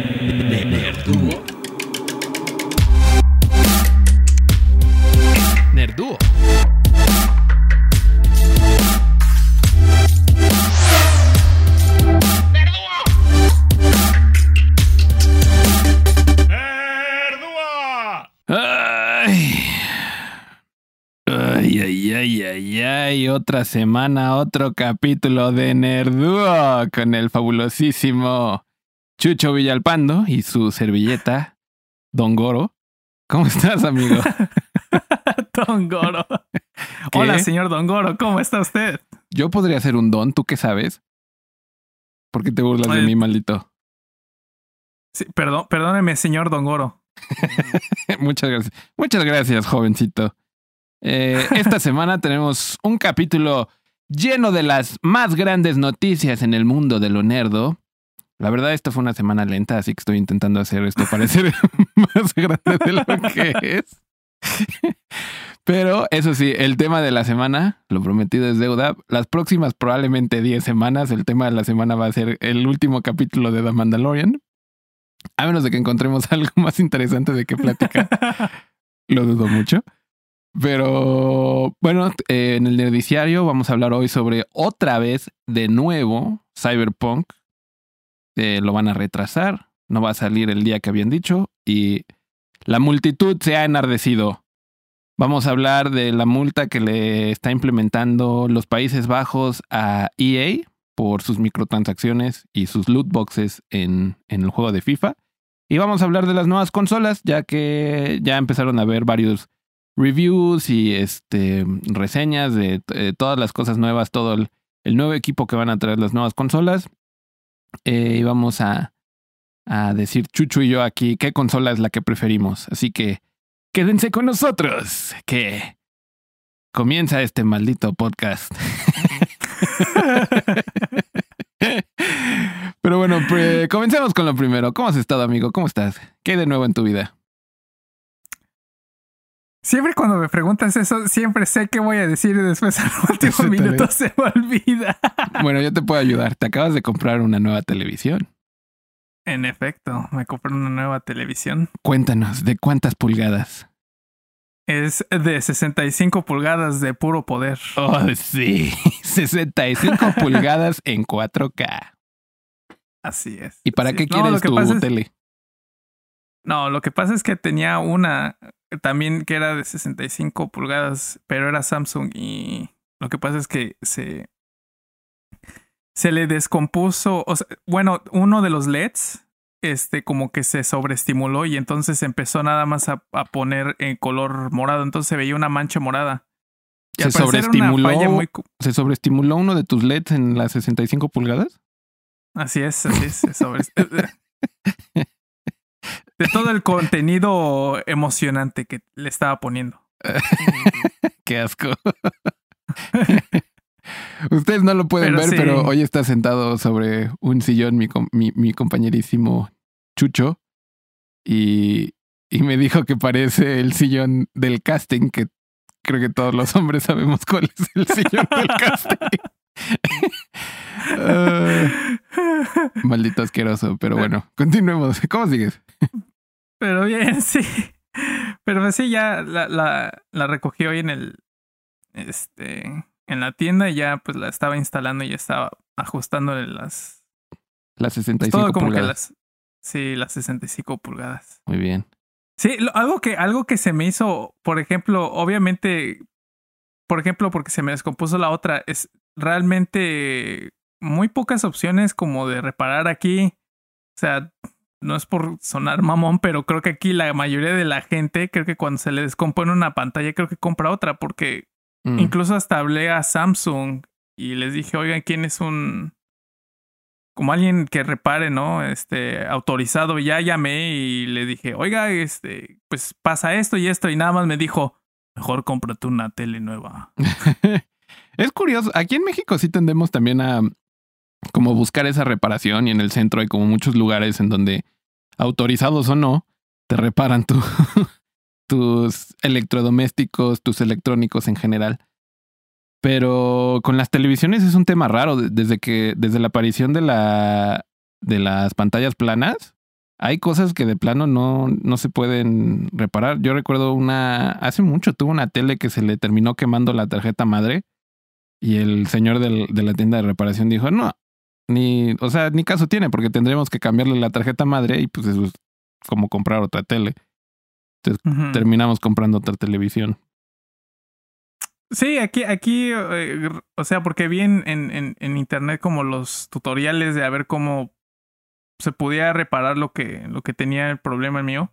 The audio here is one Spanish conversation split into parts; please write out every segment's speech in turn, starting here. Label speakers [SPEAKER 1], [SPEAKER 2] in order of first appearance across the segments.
[SPEAKER 1] Nerduo. Nerduo.
[SPEAKER 2] Ay. Ay, ay, ay, ay, ay, otra semana, otro capítulo de Nerdúo con el fabulosísimo Chucho Villalpando y su servilleta, Don Goro. ¿Cómo estás, amigo?
[SPEAKER 3] Don Goro.
[SPEAKER 2] ¿Qué?
[SPEAKER 3] Hola, señor Don Goro, ¿cómo está usted?
[SPEAKER 2] Yo podría ser un don, ¿tú qué sabes? ¿Por qué te burlas de
[SPEAKER 3] Ay.
[SPEAKER 2] mí, maldito?
[SPEAKER 3] Sí, perdón, perdóneme, señor Don Goro.
[SPEAKER 2] Muchas gracias. Muchas gracias, jovencito. Eh, esta semana tenemos un capítulo lleno de las más grandes noticias en el mundo de lo nerdo. La verdad, esta fue una semana lenta, así que estoy intentando hacer esto parecer más grande de lo que es. Pero eso sí, el tema de la semana, lo prometido es deuda. Las próximas probablemente 10 semanas, el tema de la semana va a ser el último capítulo de The Mandalorian. A menos de que encontremos algo más interesante de qué platicar. Lo dudo mucho. Pero bueno, eh, en el nerdiciario vamos a hablar hoy sobre otra vez, de nuevo, Cyberpunk. Eh, lo van a retrasar, no va a salir el día que habían dicho y la multitud se ha enardecido. Vamos a hablar de la multa que le está implementando los Países Bajos a EA por sus microtransacciones y sus loot boxes en, el juego de FIFA. Y vamos a hablar de las nuevas consolas, ya que ya empezaron a ver varios reviews y este reseñas de eh, todas las cosas nuevas, todo el nuevo equipo que van a traer las nuevas consolas. Eh, y vamos a, a decir Chucho y yo aquí qué consola es la que preferimos. Así que quédense con nosotros, que comienza este maldito podcast. Pero bueno, pre- comencemos con lo primero. ¿Cómo has estado, amigo? ¿Cómo estás? ¿Qué hay de nuevo en tu vida?
[SPEAKER 3] Siempre cuando me preguntas eso, siempre sé qué voy a decir y después al último minuto se me olvida.
[SPEAKER 2] Bueno, yo te puedo ayudar. Te acabas de comprar una nueva televisión.
[SPEAKER 3] En efecto, me compré una nueva televisión.
[SPEAKER 2] Cuéntanos, ¿de cuántas pulgadas?
[SPEAKER 3] Es de 65 pulgadas de puro poder.
[SPEAKER 2] Oh, sí. 65 pulgadas en 4K.
[SPEAKER 3] Así es.
[SPEAKER 2] ¿Y para
[SPEAKER 3] Sí.
[SPEAKER 2] qué quieres tu
[SPEAKER 3] es-
[SPEAKER 2] tele?
[SPEAKER 3] No, lo que pasa es que tenía una también que era de 65 pulgadas, pero era Samsung y lo que pasa es que se se le descompuso, o sea, bueno, uno de los LEDs este como que se sobreestimuló y entonces empezó nada más a, a poner en color morado, entonces se veía una mancha morada. Y
[SPEAKER 2] ¿Se sobreestimuló?
[SPEAKER 3] muy
[SPEAKER 2] ¿Se sobreestimuló uno de tus LEDs en las 65 pulgadas?
[SPEAKER 3] Así es, así es, se sobre- de todo el contenido emocionante que le estaba poniendo.
[SPEAKER 2] Qué asco. Ustedes no lo pueden
[SPEAKER 3] Pero
[SPEAKER 2] ver,
[SPEAKER 3] sí.
[SPEAKER 2] pero hoy está sentado sobre un sillón mi, mi compañerísimo Chucho y, y me dijo que parece el sillón del casting, que creo que todos los hombres sabemos cuál es el sillón del casting. Ah, maldito asqueroso, pero bueno, continuemos. ¿Cómo sigues?
[SPEAKER 3] Pero bien, sí. Pero pues sí, ya la, la, la recogí hoy en el. Este. En la tienda y ya pues la estaba instalando y estaba ajustándole las.
[SPEAKER 2] Las
[SPEAKER 3] pues,
[SPEAKER 2] 65
[SPEAKER 3] todo como
[SPEAKER 2] pulgadas.
[SPEAKER 3] que las. Sí, las 65 pulgadas.
[SPEAKER 2] Muy bien.
[SPEAKER 3] Sí, lo- algo que, algo que se me hizo, por ejemplo, obviamente, por ejemplo, porque se me descompuso la otra, es realmente muy pocas opciones como de reparar aquí. O sea, no es por sonar mamón, pero creo que aquí la mayoría de la gente, creo que cuando se le descompone una pantalla, creo que compra otra, porque
[SPEAKER 2] Mm.
[SPEAKER 3] incluso hasta hablé a Samsung y les dije, oigan, ¿quién es un como alguien que repare, ¿no? Este, autorizado, ya llamé y le dije, oiga, este, pues pasa esto y esto, y nada más me dijo, mejor cómprate una tele nueva.
[SPEAKER 2] es curioso, aquí en México sí tendemos también a como buscar esa reparación y en el centro hay como muchos lugares en donde autorizados o no te reparan tu, tus electrodomésticos, tus electrónicos en general. Pero con las televisiones es un tema raro de- desde que desde la aparición de la de las pantallas planas hay cosas que de plano no, no se pueden reparar. Yo recuerdo una, hace mucho tuve una tele que se le terminó quemando la tarjeta madre y el señor de la tienda de reparación dijo, no, ni, o sea, ni caso tiene porque tendremos que cambiarle la tarjeta madre y pues eso es como comprar otra tele. Entonces terminamos comprando otra televisión.
[SPEAKER 3] Sí, aquí, aquí, eh, o sea, porque vi en, en, en- internet como los tutoriales de a ver cómo se podía reparar lo que, lo que tenía el problema mío.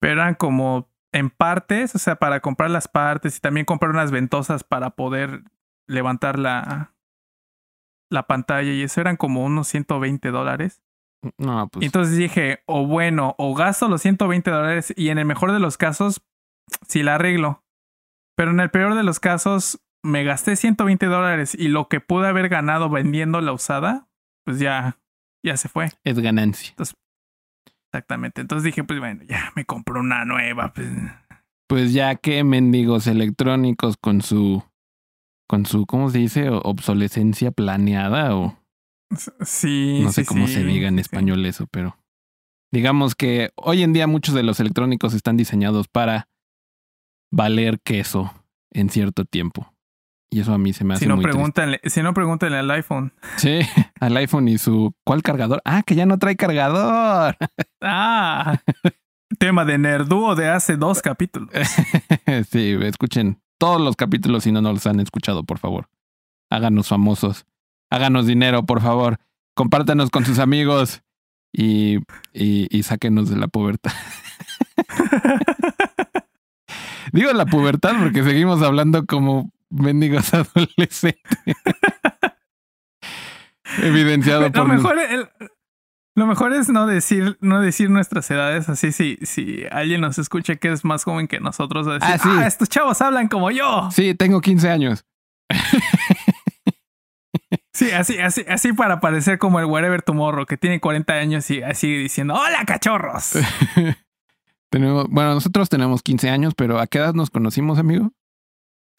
[SPEAKER 3] Pero eran como en partes, o sea, para comprar las partes y también comprar unas ventosas para poder levantar la, la pantalla y eso eran como unos 120 dólares.
[SPEAKER 2] No,
[SPEAKER 3] Y
[SPEAKER 2] pues
[SPEAKER 3] entonces dije, o bueno, o gasto los 120 dólares y en el mejor de los casos, sí la arreglo. Pero en el peor de los casos, me gasté 120 dólares y lo que pude haber ganado vendiendo la usada, pues ya, ya se fue.
[SPEAKER 2] es ganancia.
[SPEAKER 3] Exactamente. Entonces dije, pues bueno, ya me compro una nueva. Pues.
[SPEAKER 2] Pues ya que mendigos electrónicos con su, con su, ¿cómo se dice? Obsolescencia planeada o
[SPEAKER 3] Sí.
[SPEAKER 2] no sé
[SPEAKER 3] sí,
[SPEAKER 2] cómo
[SPEAKER 3] sí,
[SPEAKER 2] se diga en
[SPEAKER 3] sí.
[SPEAKER 2] español eso, pero digamos que hoy en día muchos de los electrónicos están diseñados para valer queso en cierto tiempo. Y eso a mí se me hace
[SPEAKER 3] Si no,
[SPEAKER 2] muy
[SPEAKER 3] si no, pregúntenle al iPhone.
[SPEAKER 2] Sí, al iPhone y su ¿cuál cargador? Ah, que ya no trae cargador.
[SPEAKER 3] Ah, tema de Nerdúo de hace dos capítulos.
[SPEAKER 2] sí, escuchen todos los capítulos si no nos los han escuchado, por favor. Háganos famosos. Háganos dinero, por favor. Compártanos con sus amigos y, y, y sáquenos de la pubertad. Digo la pubertad porque seguimos hablando como mendigos adolescentes. Evidenciado
[SPEAKER 3] Lo
[SPEAKER 2] por
[SPEAKER 3] mejor, el- lo mejor es no decir, no decir nuestras edades así. Si, si alguien nos escucha que es más joven que nosotros, a decir,
[SPEAKER 2] Ah, sí.
[SPEAKER 3] ah, estos chavos hablan como yo.
[SPEAKER 2] Sí, tengo 15 años.
[SPEAKER 3] Sí, así, así, así para parecer como el Wherever Tomorrow, que tiene 40 años y así diciendo, hola cachorros.
[SPEAKER 2] tenemos, bueno, nosotros tenemos 15 años, pero ¿a qué edad nos conocimos, amigo?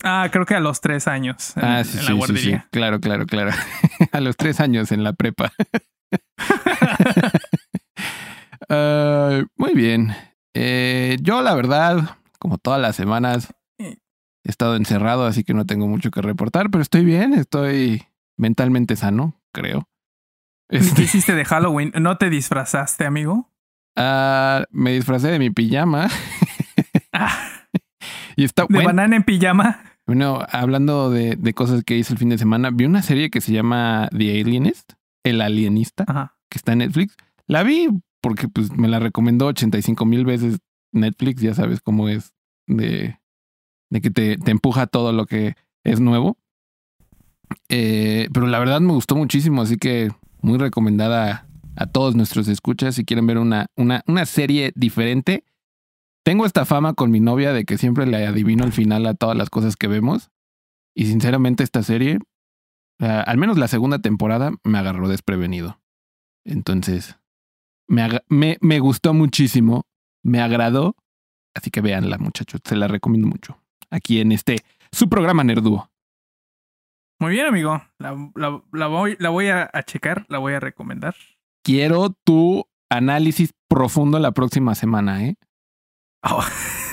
[SPEAKER 3] Ah, creo que a los tres años en,
[SPEAKER 2] ah,
[SPEAKER 3] en
[SPEAKER 2] sí,
[SPEAKER 3] la
[SPEAKER 2] sí, sí, sí. Claro, claro, claro. a los tres años en la prepa. Muy bien. Eh, yo, la verdad, como todas las semanas, he estado encerrado, así que no tengo mucho que reportar, pero estoy bien, estoy mentalmente sano, creo.
[SPEAKER 3] ¿Qué
[SPEAKER 2] Este,
[SPEAKER 3] hiciste de Halloween? ¿No te disfrazaste, amigo?
[SPEAKER 2] ah, me disfracé de mi pijama
[SPEAKER 3] Ah,
[SPEAKER 2] y está
[SPEAKER 3] ¿De
[SPEAKER 2] bueno.
[SPEAKER 3] banana en pijama?
[SPEAKER 2] Bueno, hablando de, de cosas que hice el fin de semana, vi una serie que se llama The Alienist, El Alienista,
[SPEAKER 3] Ajá.
[SPEAKER 2] que está en Netflix. La vi porque pues me la recomendó 85 mil veces Netflix, ya sabes cómo es de, de que te, te empuja todo lo que es nuevo. Eh, pero la verdad me gustó muchísimo, así que muy recomendada a todos nuestros escuchas si quieren ver una, una, una serie diferente. Tengo esta fama con mi novia de que siempre le adivino al final a todas las cosas que vemos. Y sinceramente esta serie, ah, al menos la segunda temporada, me agarró desprevenido. Entonces, me, me, me gustó muchísimo, me agradó. Así que véanla, muchachos, se la recomiendo mucho. Aquí en este, su programa Nerdúo.
[SPEAKER 3] Muy bien, amigo. La, la- la voy, la voy a, a checar, la voy a recomendar.
[SPEAKER 2] Quiero tu análisis profundo la próxima semana, ¿eh?
[SPEAKER 3] Oh,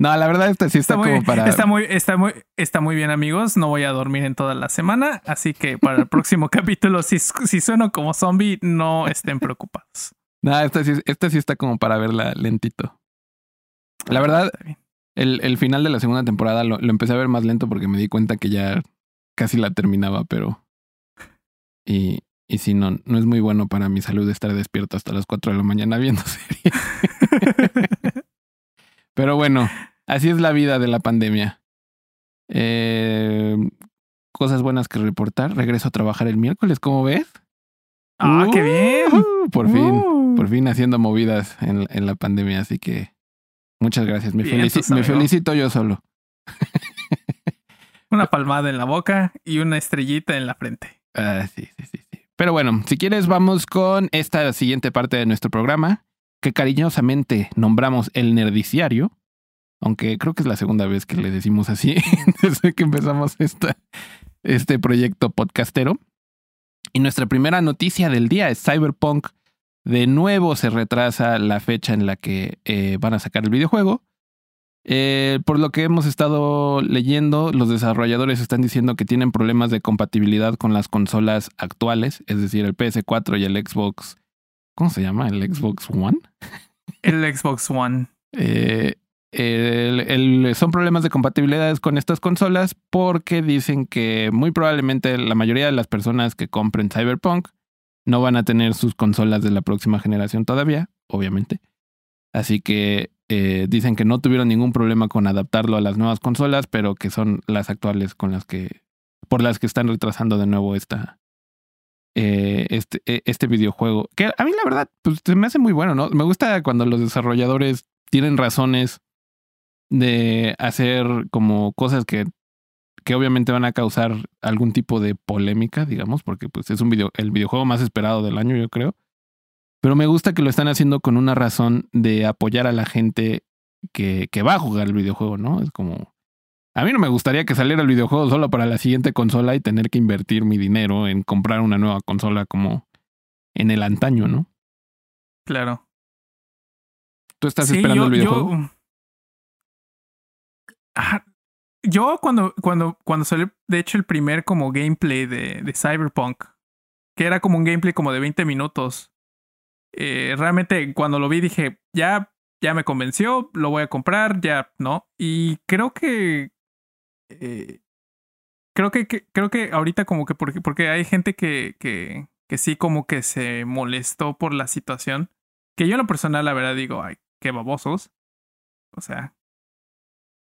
[SPEAKER 2] No, la verdad, esta sí está,
[SPEAKER 3] está, muy,
[SPEAKER 2] como para.
[SPEAKER 3] está, muy, está, muy, está muy bien, amigos. No voy a dormir en toda la semana, así que para el próximo capítulo, si, si sueno como zombie, no estén preocupados.
[SPEAKER 2] No, esta sí, esta sí está como para verla lentito. La verdad,
[SPEAKER 3] Está bien.
[SPEAKER 2] el, el final de la segunda temporada lo, lo empecé a ver más lento porque me di cuenta que ya casi la terminaba, pero. Y, y sí, no, no es muy bueno para mi salud estar despierto hasta las 4 de la mañana viendo serie. pero bueno, así es la vida de la pandemia. Eh, cosas buenas que reportar. Regreso a trabajar el miércoles, ¿cómo ves?
[SPEAKER 3] Ah, qué bien.
[SPEAKER 2] Uh, por fin,
[SPEAKER 3] Uh.
[SPEAKER 2] por fin haciendo movidas en, en la pandemia, así que muchas gracias. Me, felici- me felicito yo solo.
[SPEAKER 3] Una palmada en la boca y una estrellita en la frente.
[SPEAKER 2] Ah, sí, sí, sí, sí. Pero bueno, si quieres, vamos con esta siguiente parte de nuestro programa, que cariñosamente nombramos el Nerdiciario, aunque creo que es la segunda vez que le decimos así desde que empezamos este proyecto podcastero. Y nuestra primera noticia del día es Cyberpunk de nuevo se retrasa la fecha en la que eh, van a sacar el videojuego. Eh, por lo que hemos estado leyendo, los desarrolladores están diciendo que tienen problemas de compatibilidad con las consolas actuales, es decir, el PS4 y el Xbox. ¿Cómo se llama? ¿El Xbox One?
[SPEAKER 3] El Xbox One.
[SPEAKER 2] Eh, son problemas de compatibilidad con estas consolas porque dicen que muy probablemente la mayoría de las personas que compren Cyberpunk no van a tener sus consolas de la próxima generación todavía, obviamente. Así que eh, dicen que no tuvieron ningún problema con adaptarlo a las nuevas consolas, pero que son las actuales con las que por las que están retrasando de nuevo esta eh, este, e, este videojuego. Que a mí la verdad pues, se me hace muy bueno, ¿no? Me gusta cuando los desarrolladores tienen razones de hacer como cosas que, que obviamente van a causar algún tipo de polémica, digamos, porque pues es un video, el videojuego más esperado del año, yo creo. Pero me gusta que lo están haciendo con una razón de apoyar a la gente que, que va a jugar el videojuego, ¿no? Es como. A mí no me gustaría que saliera el videojuego solo para la siguiente consola y tener que invertir mi dinero en comprar una nueva consola como en el antaño, ¿no?
[SPEAKER 3] Claro.
[SPEAKER 2] ¿Tú estás esperando el videojuego?
[SPEAKER 3] Yo, yo cuando, cuando, cuando salió, de hecho, el primer como gameplay de, de Cyberpunk, que era como un gameplay como de 20 minutos, eh, realmente cuando lo vi dije, ya, ya me convenció, lo voy a comprar, ya, ¿no? Y creo que... Eh, creo que, creo que ahorita como que porque, porque hay gente que, que, que sí como que se molestó por la situación. Que yo en lo personal, la verdad, digo, ay, qué babosos. O sea,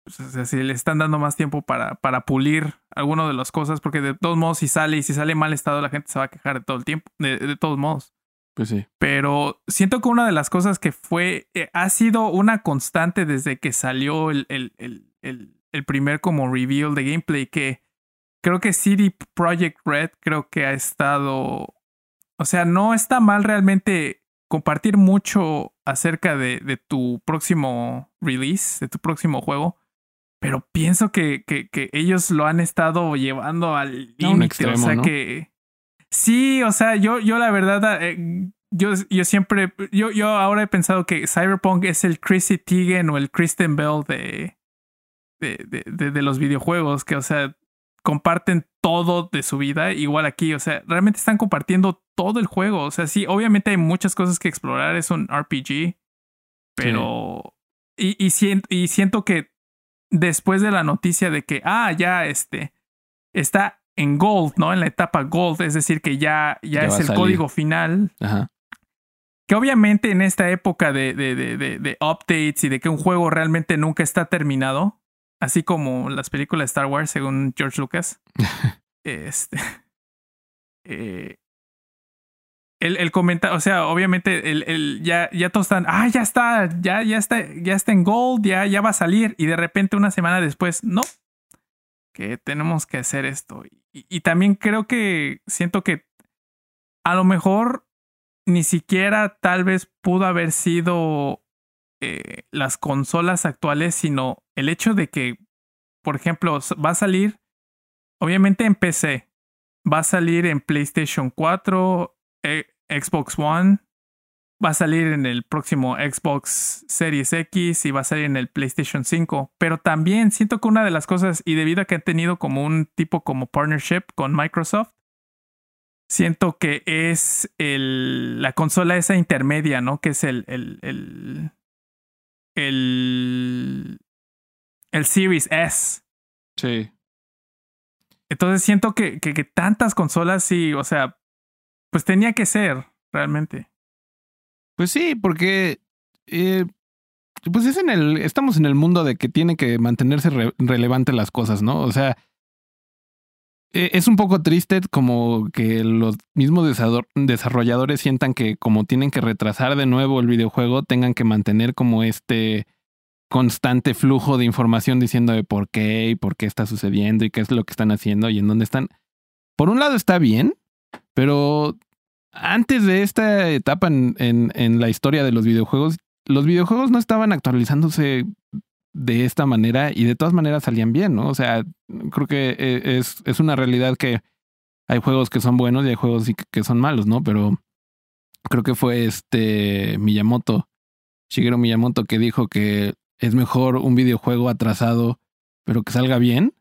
[SPEAKER 3] pues, o sea, si le están dando más tiempo para, para pulir alguna de las cosas, porque de todos modos, si sale y si sale en mal estado, la gente se va a quejar de todo el tiempo, de todos modos.
[SPEAKER 2] Pues sí.
[SPEAKER 3] Pero siento que una de las cosas que fue, eh, ha sido una constante desde que salió el, el, el, el, primer como reveal de gameplay, que creo que CD Projekt Red creo que ha estado, o sea, no está mal realmente compartir mucho acerca de, de tu próximo release, de tu próximo juego. Pero pienso que, que, que ellos lo han estado llevando al límite. O sea que Sí, o sea, yo, yo la verdad, eh, yo, yo siempre, yo, yo ahora he pensado que Cyberpunk es el Chrissy Teigen o el Kristen Bell de, de, de, de, los videojuegos, que, o sea, comparten todo de su vida, igual aquí, o sea, realmente están compartiendo todo el juego, o sea, sí, obviamente hay muchas cosas que explorar, es un RPG, pero... Y, y, siento, y siento que después de la noticia de que, ah, ya, este, está en Gold, ¿no? En la etapa Gold, es decir, que ya, ya, es el código final. Ajá. Que obviamente en esta época de, de, de, de, updates y de que un juego realmente nunca está terminado, así como las películas de Star Wars, según George Lucas, este. Eh, el, el comentario, o sea, obviamente el, el, ya, ya todos están, ah, ya está, ya, ya está, ya está en Gold, ya, ya va a salir, y de repente una semana después, no, que tenemos que hacer esto. Y, también creo que siento que a lo mejor ni siquiera tal vez pudo haber sido eh, las consolas actuales, sino el hecho de que, por ejemplo, va a salir, obviamente en PC, va a salir en PlayStation 4, eh, Xbox One, va a salir en el próximo Xbox Series X y va a salir en el PlayStation 5. Pero también siento que una de las cosas, y debido a que han tenido como un tipo como partnership con Microsoft, siento que es la consola esa intermedia, ¿no? Que es el, el, el Series S.
[SPEAKER 2] Sí.
[SPEAKER 3] Entonces siento que, que, que tantas consolas, sí, o sea, pues tenía que ser, realmente.
[SPEAKER 2] Pues sí, porque eh, pues es en el, estamos en el mundo de que tiene que mantenerse relevante las cosas, ¿no? O sea, es un poco triste como que los mismos desarrolladores sientan que como tienen que retrasar de nuevo el videojuego, tengan que mantener como este constante flujo de información diciendo de por qué y por qué está sucediendo y qué es lo que están haciendo y en dónde están. Por un lado está bien, pero antes de esta etapa en, en, la historia de los videojuegos, los videojuegos no estaban actualizándose de esta manera y de todas maneras salían bien, ¿no? O sea, creo que e, es, es una realidad que hay juegos que son buenos y hay juegos que son malos, ¿no? Pero creo que fue este Miyamoto, Shigeru Miyamoto, que dijo que es mejor un videojuego atrasado, pero que salga bien,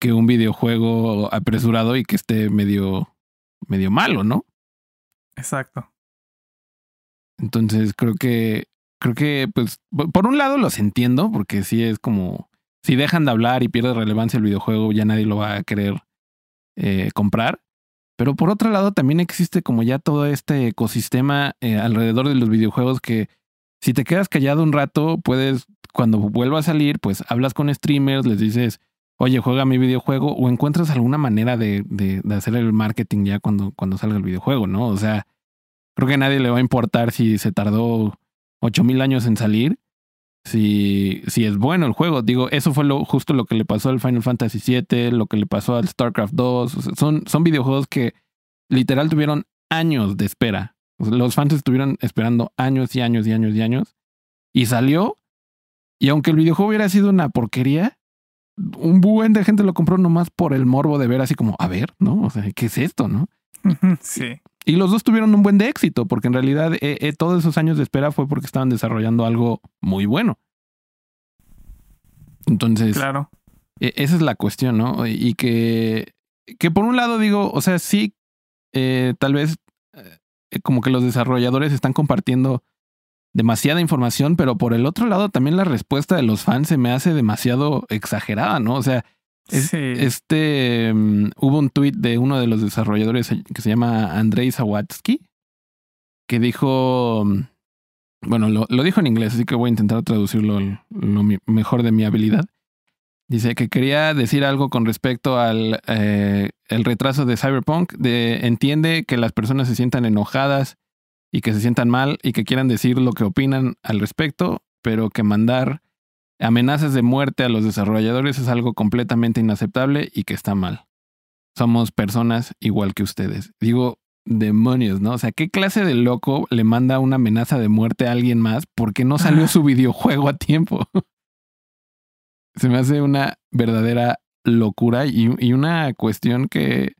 [SPEAKER 2] que un videojuego apresurado y que esté medio, medio malo, ¿no?
[SPEAKER 3] Exacto.
[SPEAKER 2] Entonces creo que, creo que, pues, por un lado los entiendo, porque sí es como, si dejan de hablar y pierde relevancia el videojuego, ya nadie lo va a querer eh, comprar. Pero por otro lado, también existe como ya todo este ecosistema eh, alrededor de los videojuegos que si te quedas callado un rato, puedes, cuando vuelva a salir, pues hablas con streamers, les dices, oye, juega mi videojuego, o encuentras alguna manera de, de, de hacer el marketing ya cuando, cuando salga el videojuego, ¿no? O sea, creo que a nadie le va a importar si se tardó ocho mil años en salir, si, si es bueno el juego. Digo, eso fue lo, justo lo que le pasó al Final Fantasy VII, lo que le pasó al StarCraft 2. son, son videojuegos que literal tuvieron años de espera. Los fans estuvieron esperando años y años y años y años. Y salió. Y aunque el videojuego hubiera sido una porquería, un buen de gente lo compró nomás por el morbo de ver así como, a ver, ¿no? O sea, ¿qué es esto, no?
[SPEAKER 3] Sí.
[SPEAKER 2] Y los dos tuvieron un buen de éxito, porque en realidad eh, eh, todos esos años de espera fue porque estaban desarrollando algo muy bueno. Entonces,
[SPEAKER 3] claro.
[SPEAKER 2] Eh, esa es la cuestión, ¿no? Y que, que por un lado digo, o sea, sí, eh, tal vez como que los desarrolladores están compartiendo demasiada información, pero por el otro lado también la respuesta de los fans se me hace demasiado exagerada, ¿no? O sea, es,
[SPEAKER 3] Sí.
[SPEAKER 2] este um, hubo un tweet de uno de los desarrolladores que se llama Andrei Sawatsky que dijo, um, bueno, lo, lo, dijo en inglés, así que voy a intentar traducirlo lo mejor de mi habilidad. Dice que quería decir algo con respecto al eh, el retraso de Cyberpunk. De, entiende que las personas se sientan enojadas y que se sientan mal y que quieran decir lo que opinan al respecto, pero que mandar amenazas de muerte a los desarrolladores es algo completamente inaceptable y que está mal. Somos personas igual que ustedes. Digo, demonios, ¿no? O sea, ¿qué clase de loco le manda una amenaza de muerte a alguien más porque no salió su videojuego a tiempo? Se me hace una verdadera locura y, y una cuestión que,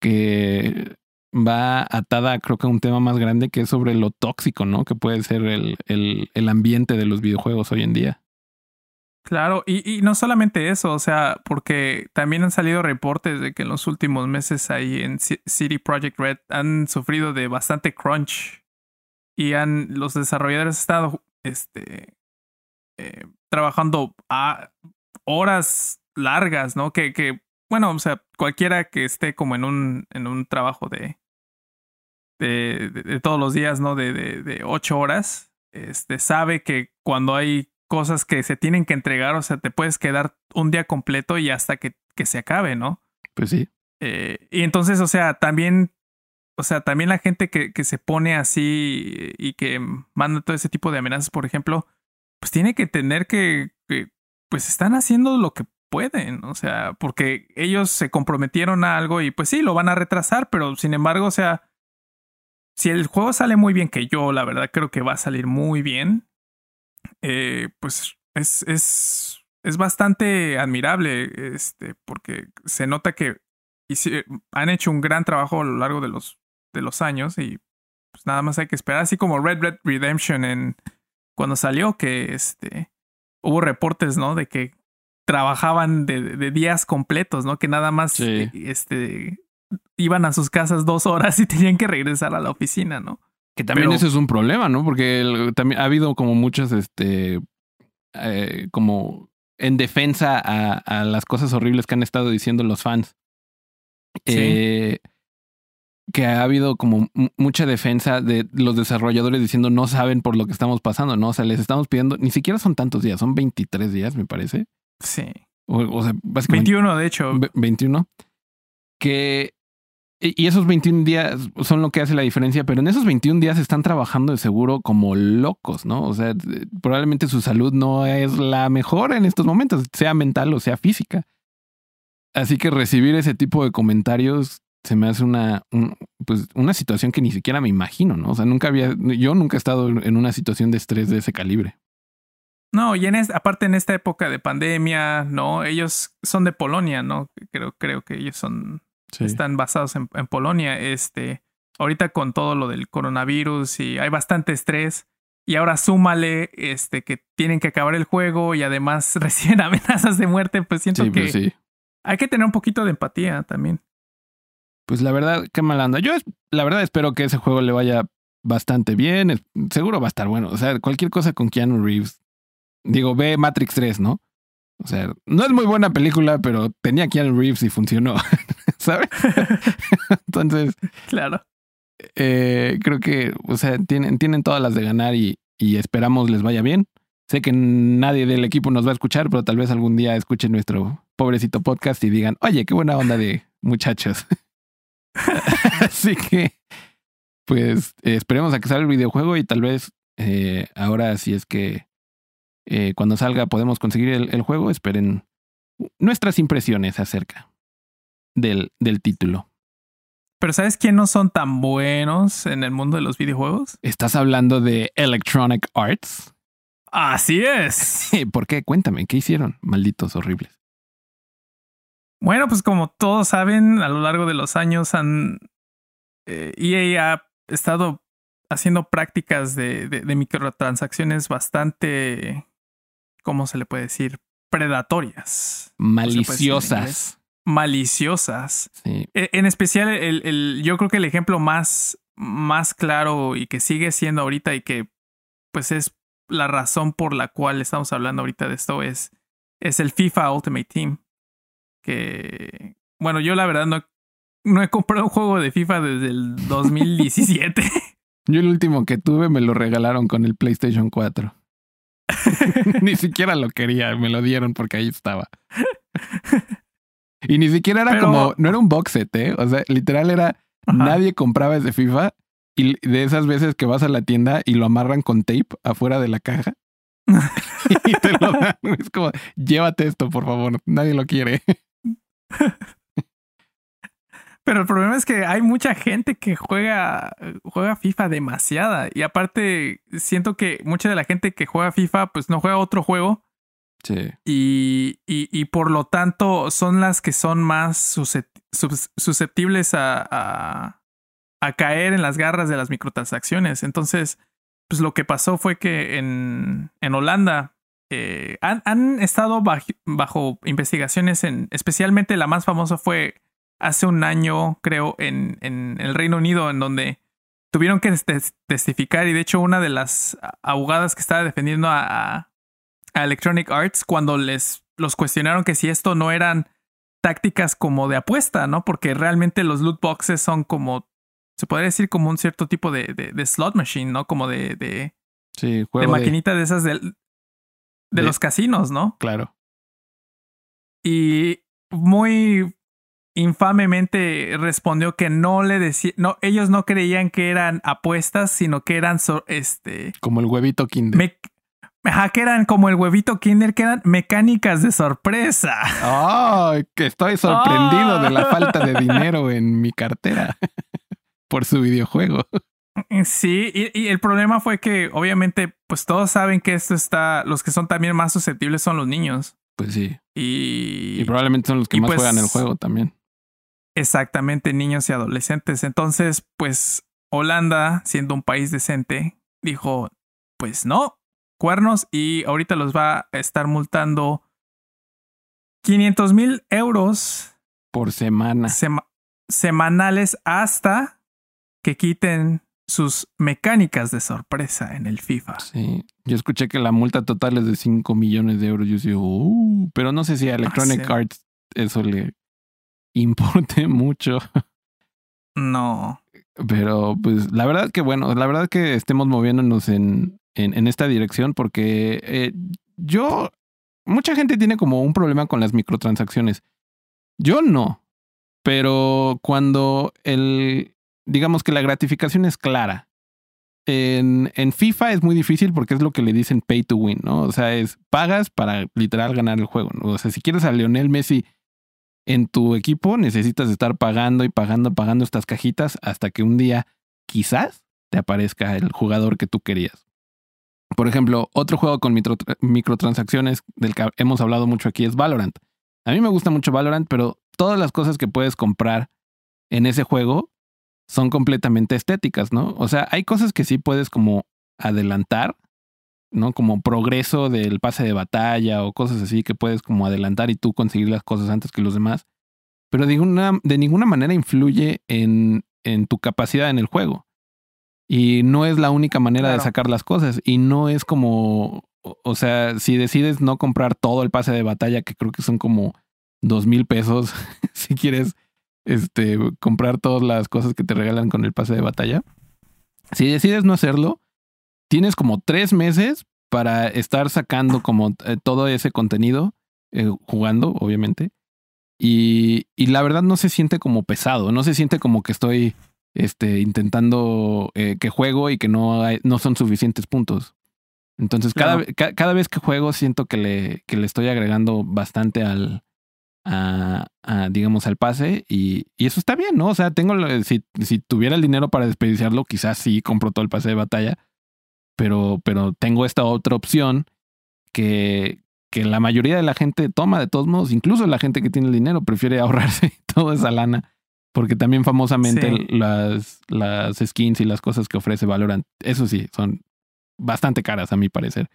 [SPEAKER 2] que va atada creo que a un tema más grande que es sobre lo tóxico, ¿no? Que puede ser el, el, el ambiente de los videojuegos hoy en día.
[SPEAKER 3] Claro, y, y, no solamente eso, o sea, porque también han salido reportes de que en los últimos meses ahí en City Project Red han sufrido de bastante crunch y han los desarrolladores han estado este, eh, trabajando a horas largas, ¿no? Que, que, bueno, o sea, cualquiera que esté como en un, en un trabajo de, de, de, de todos los días, ¿no? De, de, de ocho horas, este, sabe que cuando hay cosas que se tienen que entregar, o sea, te puedes quedar un día completo y hasta que, que se acabe, ¿no?
[SPEAKER 2] Pues sí.
[SPEAKER 3] Eh, y entonces, o sea, también, o sea, también la gente que, que se pone así y que manda todo ese tipo de amenazas, por ejemplo, pues tiene que tener que, que pues están haciendo lo que pueden, o sea, porque ellos se comprometieron a algo y pues sí, lo van a retrasar, pero sin embargo, o sea, si el juego sale muy bien, que yo la verdad creo que va a salir muy bien, eh, pues es, es, es bastante admirable, este, porque se nota que han hecho un gran trabajo a lo largo de los, de los años y pues nada más hay que esperar, así como Red Red Redemption en cuando salió, que este hubo reportes, ¿no? De que trabajaban de, de días completos, ¿no? Que nada más
[SPEAKER 2] sí.
[SPEAKER 3] este iban a sus casas dos horas y tenían que regresar a la oficina, ¿no?
[SPEAKER 2] Que también Pero, eso es un problema, ¿no? Porque el, también ha habido como muchas, este, eh, como en defensa a, a, las cosas horribles que han estado diciendo los fans.
[SPEAKER 3] Sí.
[SPEAKER 2] Eh, que ha habido como mucha defensa de los desarrolladores diciendo no saben por lo que estamos pasando, ¿no? O sea, les estamos pidiendo, ni siquiera son tantos días, son 23 días, me parece.
[SPEAKER 3] Sí.
[SPEAKER 2] O, o sea, básicamente.
[SPEAKER 3] 21, de hecho.
[SPEAKER 2] 21. Que y esos 21 días son lo que hace la diferencia, pero en esos 21 días están trabajando de seguro como locos, ¿no? O sea, probablemente su salud no es la mejor en estos momentos, sea mental o sea física. Así que recibir ese tipo de comentarios se me hace una, un, pues una situación que ni siquiera me imagino, ¿no? O sea, nunca había, yo nunca he estado en una situación de estrés de ese calibre.
[SPEAKER 3] No, y en es, aparte en esta época de pandemia, ¿no? Ellos son de Polonia, ¿no? Creo, creo que ellos son Sí. están basados en, en, Polonia. Este, ahorita con todo lo del coronavirus y hay bastante estrés. Y ahora súmale este, que tienen que acabar el juego y además reciben amenazas de muerte, pues siento
[SPEAKER 2] Sí,
[SPEAKER 3] que
[SPEAKER 2] pues sí.
[SPEAKER 3] hay que tener un poquito de empatía también.
[SPEAKER 2] Pues la verdad, qué mal anda. Yo es- la verdad espero que ese juego le vaya bastante bien. Seguro va a estar bueno. O sea, cualquier cosa con Keanu Reeves. Digo, ve Matrix 3, ¿no? O sea, no es muy buena película, pero tenía Keanu Reeves y funcionó. ¿Sabes? Entonces,
[SPEAKER 3] Claro.
[SPEAKER 2] eh, creo que, o sea, tienen, tienen todas las de ganar y, y esperamos les vaya bien. Sé que nadie del equipo nos va a escuchar, pero tal vez algún día escuchen nuestro pobrecito podcast y digan, oye, qué buena onda de muchachos. Así que, pues, esperemos a que salga el videojuego y tal vez eh, ahora si es que eh, cuando salga podemos conseguir el, el juego, esperen nuestras impresiones acerca del, del título.
[SPEAKER 3] Pero ¿sabes quién no son tan buenos en el mundo de los videojuegos?
[SPEAKER 2] ¿Estás hablando de Electronic Arts?
[SPEAKER 3] Así es.
[SPEAKER 2] ¿Por qué? Cuéntame, ¿qué hicieron? Malditos horribles.
[SPEAKER 3] Bueno, pues como todos saben, a lo largo de los años han eh, EA ha estado haciendo prácticas de, de, de microtransacciones bastante, ¿cómo se le puede decir? Predatorias,
[SPEAKER 2] Maliciosas.
[SPEAKER 3] Maliciosas.
[SPEAKER 2] Sí.
[SPEAKER 3] E- En especial, el, el- yo creo que el ejemplo más, más claro y que sigue siendo ahorita y que pues es la razón por la cual estamos hablando ahorita de esto es, es el FIFA Ultimate Team. Que, bueno, yo la verdad no, no he comprado un juego de FIFA desde el 2017.
[SPEAKER 2] Yo el último que tuve me lo regalaron con el PlayStation 4. ni siquiera lo quería, me lo dieron porque ahí estaba. Y ni siquiera era
[SPEAKER 3] Pero-
[SPEAKER 2] como, no era un box set, ¿eh? O sea, literal era,
[SPEAKER 3] Ajá.
[SPEAKER 2] nadie compraba ese FIFA y de esas veces que vas a la tienda y lo amarran con tape afuera de la caja y te lo dan. Es como, llévate esto, por favor, nadie lo quiere.
[SPEAKER 3] Pero el problema es que hay mucha gente que juega, juega FIFA demasiada. Y aparte, siento que mucha de la gente que juega FIFA, pues no juega otro juego. Y, y, y por lo tanto son las que son más suscep- sus- susceptibles a, a, caer en las garras de las microtransacciones. Entonces, pues lo que pasó fue que en, en Holanda eh, han, han estado bajo, bajo investigaciones en, especialmente la más famosa fue hace un año, creo, en, en el Reino Unido, en donde tuvieron que tes- testificar y de hecho una de las abogadas que estaba defendiendo a- a Electronic Arts cuando les los cuestionaron que si esto no eran tácticas como de apuesta, ¿no? Porque realmente los loot boxes son como, se podría decir como un cierto tipo de, de, de slot machine, ¿no? Como de, de,
[SPEAKER 2] Sí,
[SPEAKER 3] de
[SPEAKER 2] juego de,
[SPEAKER 3] maquinita de esas del- de
[SPEAKER 2] de-
[SPEAKER 3] los casinos, ¿no?
[SPEAKER 2] Claro.
[SPEAKER 3] y muy infamemente respondió que no le decía, no, ellos no creían que eran apuestas, sino que eran, so- este,
[SPEAKER 2] Como el huevito Kinder.
[SPEAKER 3] me, ajá, que eran como el huevito Kinder, que eran mecánicas de sorpresa.
[SPEAKER 2] ¡Ay! que estoy sorprendido
[SPEAKER 3] Ah.
[SPEAKER 2] de la falta de dinero en mi cartera por su videojuego.
[SPEAKER 3] Sí, y, y el problema fue que obviamente, pues todos saben que esto está, los que son también más susceptibles son los niños.
[SPEAKER 2] Pues sí.
[SPEAKER 3] Y,
[SPEAKER 2] Y probablemente son los que más
[SPEAKER 3] pues-
[SPEAKER 2] juegan el juego también.
[SPEAKER 3] Exactamente, niños y adolescentes. Entonces, pues Holanda, siendo un país decente, dijo, pues no, cuernos y ahorita los va a estar multando 500 mil euros
[SPEAKER 2] Por semana.
[SPEAKER 3] sema- semanales hasta que quiten sus mecánicas de sorpresa en el FIFA.
[SPEAKER 2] Sí. Yo escuché que la multa total es de 5 millones de euros. Yo digo, uh, pero no sé si a Electronic
[SPEAKER 3] sí.
[SPEAKER 2] Arts eso le importe mucho.
[SPEAKER 3] No.
[SPEAKER 2] Pero pues la verdad que bueno, la verdad que estemos moviéndonos en, en, esta dirección porque eh, yo, mucha gente tiene como un problema con las microtransacciones. Yo no, pero cuando el, digamos que la gratificación es clara. En, en FIFA es muy difícil porque es lo que le dicen pay to win, ¿no? O sea, es pagas para literal ganar el juego. ¿no? O sea, si quieres a Lionel Messi en tu equipo, necesitas estar pagando y pagando, pagando estas cajitas hasta que un día quizás te aparezca el jugador que tú querías. Por ejemplo, otro juego con micro- microtransacciones del que hemos hablado mucho aquí es Valorant. A mí me gusta mucho Valorant, pero todas las cosas que puedes comprar en ese juego son completamente estéticas, ¿no? O sea, hay cosas que sí puedes como adelantar, ¿no? Como progreso del pase de batalla o cosas así que puedes como adelantar y tú conseguir las cosas antes que los demás. Pero de ninguna, de ninguna manera influye en, en tu capacidad en el juego. Y no es la única manera de sacar las cosas. Y no es como, o sea, si decides no comprar todo el pase de batalla, que creo que son como dos mil pesos, si quieres este, comprar todas las cosas que te regalan con el pase de batalla. Si decides no hacerlo, tienes como tres meses para estar sacando como eh, todo ese contenido, eh, jugando, obviamente. Y, y, la verdad no se siente como pesado, no se siente como que estoy este, intentando eh, que juego y que no, hay, no son suficientes puntos. Entonces, cada, cada vez que juego siento que le, que le estoy agregando bastante al, a, digamos, al pase y, y, eso está bien, ¿no? O sea, tengo, si, si tuviera el dinero para desperdiciarlo, quizás sí compro todo el pase de batalla, pero, pero tengo esta otra opción que, que la mayoría de la gente toma de todos modos, incluso la gente que tiene el dinero prefiere ahorrarse toda esa lana, porque también famosamente las, las skins y las cosas que ofrece Valorant, eso sí, son bastante caras a mi parecer,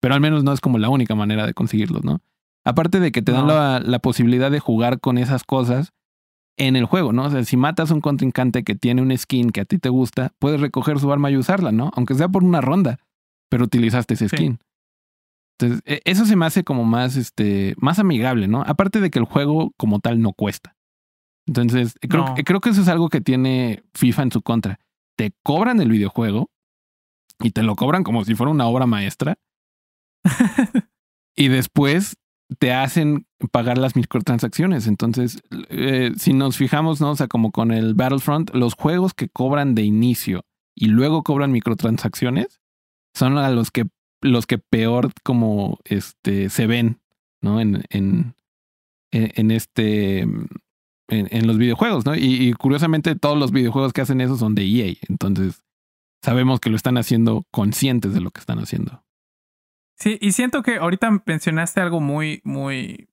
[SPEAKER 2] pero al menos no es como la única manera de conseguirlos, ¿no? Aparte de que te dan la, posibilidad de jugar con esas cosas en el juego, ¿no? O sea, si matas a un contrincante que tiene un skin que a ti te gusta, puedes recoger su arma y usarla, ¿no? Aunque sea por una ronda, pero utilizaste ese skin. Entonces, e, eso se me hace como más, este, más amigable, ¿no? Aparte de que el juego como tal no cuesta. Entonces, creo, creo que eso es algo que tiene FIFA en su contra. Te cobran el videojuego y te lo cobran como si fuera una obra maestra. y después te hacen pagar las microtransacciones. Entonces, eh, si nos fijamos, ¿no? O sea, como con el Battlefront, los juegos que cobran de inicio y luego cobran microtransacciones son a los que los que peor como este se ven, ¿no? En, en, en este en, los videojuegos, ¿no? Y, curiosamente todos los videojuegos que hacen eso son de EA. Entonces, sabemos que lo están haciendo conscientes de lo que están haciendo.
[SPEAKER 3] Sí, y siento que ahorita mencionaste algo muy, muy,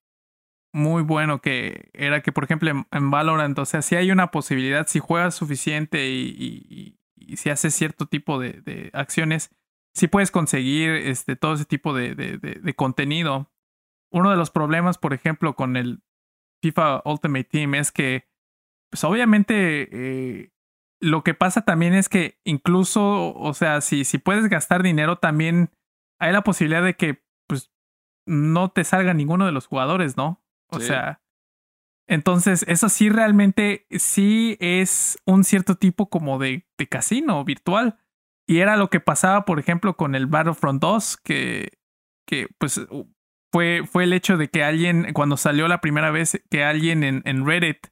[SPEAKER 3] muy bueno que era que, por ejemplo, en, Valorant, o sea, si hay una posibilidad, si juegas suficiente y, si haces cierto tipo de, acciones, si puedes conseguir este, todo ese tipo de, contenido. Uno de los problemas, por ejemplo, con el FIFA Ultimate Team es que, pues obviamente, eh, lo que pasa también es que incluso, o sea, si, si puedes gastar dinero, también hay la posibilidad de que pues no te salga ninguno de los jugadores, ¿no? O sea, entonces eso sí realmente sí es un cierto tipo como de, de casino virtual. Y era lo que pasaba, por ejemplo, con el Battlefront 2, que, que pues fue, fue el hecho de que alguien, cuando salió la primera vez, que alguien en, en Reddit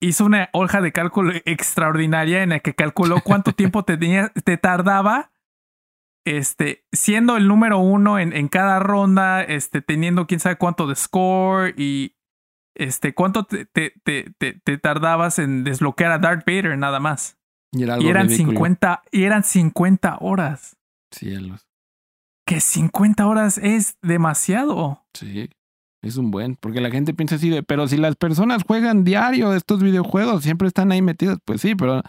[SPEAKER 3] hizo una hoja de cálculo extraordinaria en la que calculó cuánto tiempo te, te tardaba este, siendo el número uno en, en, cada ronda, este, teniendo quién sabe cuánto de score y este, cuánto te, te, te, tardabas en desbloquear a Darth Vader nada más. Y, eran 50, y eran 50 horas.
[SPEAKER 2] Cielos.
[SPEAKER 3] Que 50 horas es demasiado.
[SPEAKER 2] Sí, es un buen, porque la gente piensa así de, pero si las personas juegan diario estos videojuegos, siempre están ahí metidos, pues sí, pero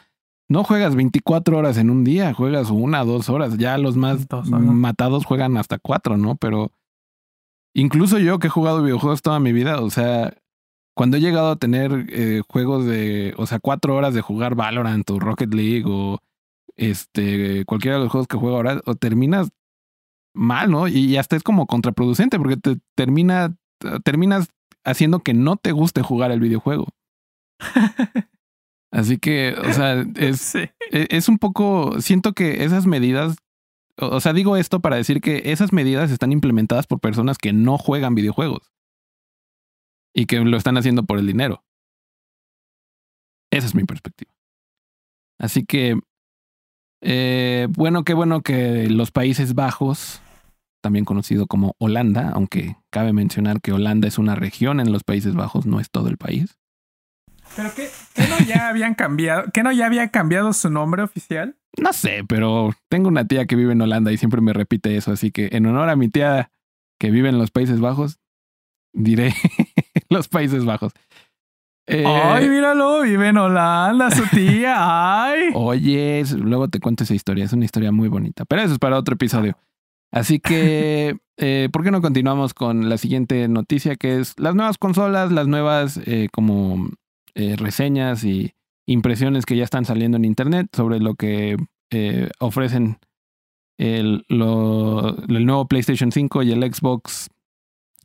[SPEAKER 2] no juegas 24 horas en un día, juegas una, dos horas. Ya los más matados juegan hasta cuatro, ¿no? Pero incluso yo que he jugado videojuegos toda mi vida, o sea, cuando he llegado a tener eh, juegos de, o sea, cuatro horas de jugar Valorant o Rocket League o este, cualquiera de los juegos que juego ahora, o terminas mal, ¿no? Y, hasta es como contraproducente porque te termina, terminas haciendo que no te guste jugar el videojuego. Así que, o sea, es, e, es un poco, siento que esas medidas, o sea, digo esto para decir que esas medidas están implementadas por personas que no juegan videojuegos y que lo están haciendo por el dinero. Esa es mi perspectiva. Así que, eh, bueno, qué bueno que los Países Bajos, también conocido como Holanda, aunque cabe mencionar que Holanda es una región en los Países Bajos, no es todo el país.
[SPEAKER 3] ¿Pero qué, qué no ya habían cambiado? ¿Qué no ya había cambiado su nombre oficial?
[SPEAKER 2] No sé, pero tengo una tía que vive en Holanda y siempre me repite eso, así que en honor a mi tía que vive en los Países Bajos, diré los Países Bajos. Eh,
[SPEAKER 3] Ay, míralo, vive en Holanda, su tía. Ay.
[SPEAKER 2] Oye, luego te cuento esa historia. Es una historia muy bonita. Pero eso es para otro episodio. Así que, eh, ¿por qué no continuamos con la siguiente noticia? Que es las nuevas consolas, las nuevas eh, como eh, reseñas y impresiones que ya están saliendo en internet sobre lo que eh, ofrecen el, lo- el nuevo PlayStation 5 y el Xbox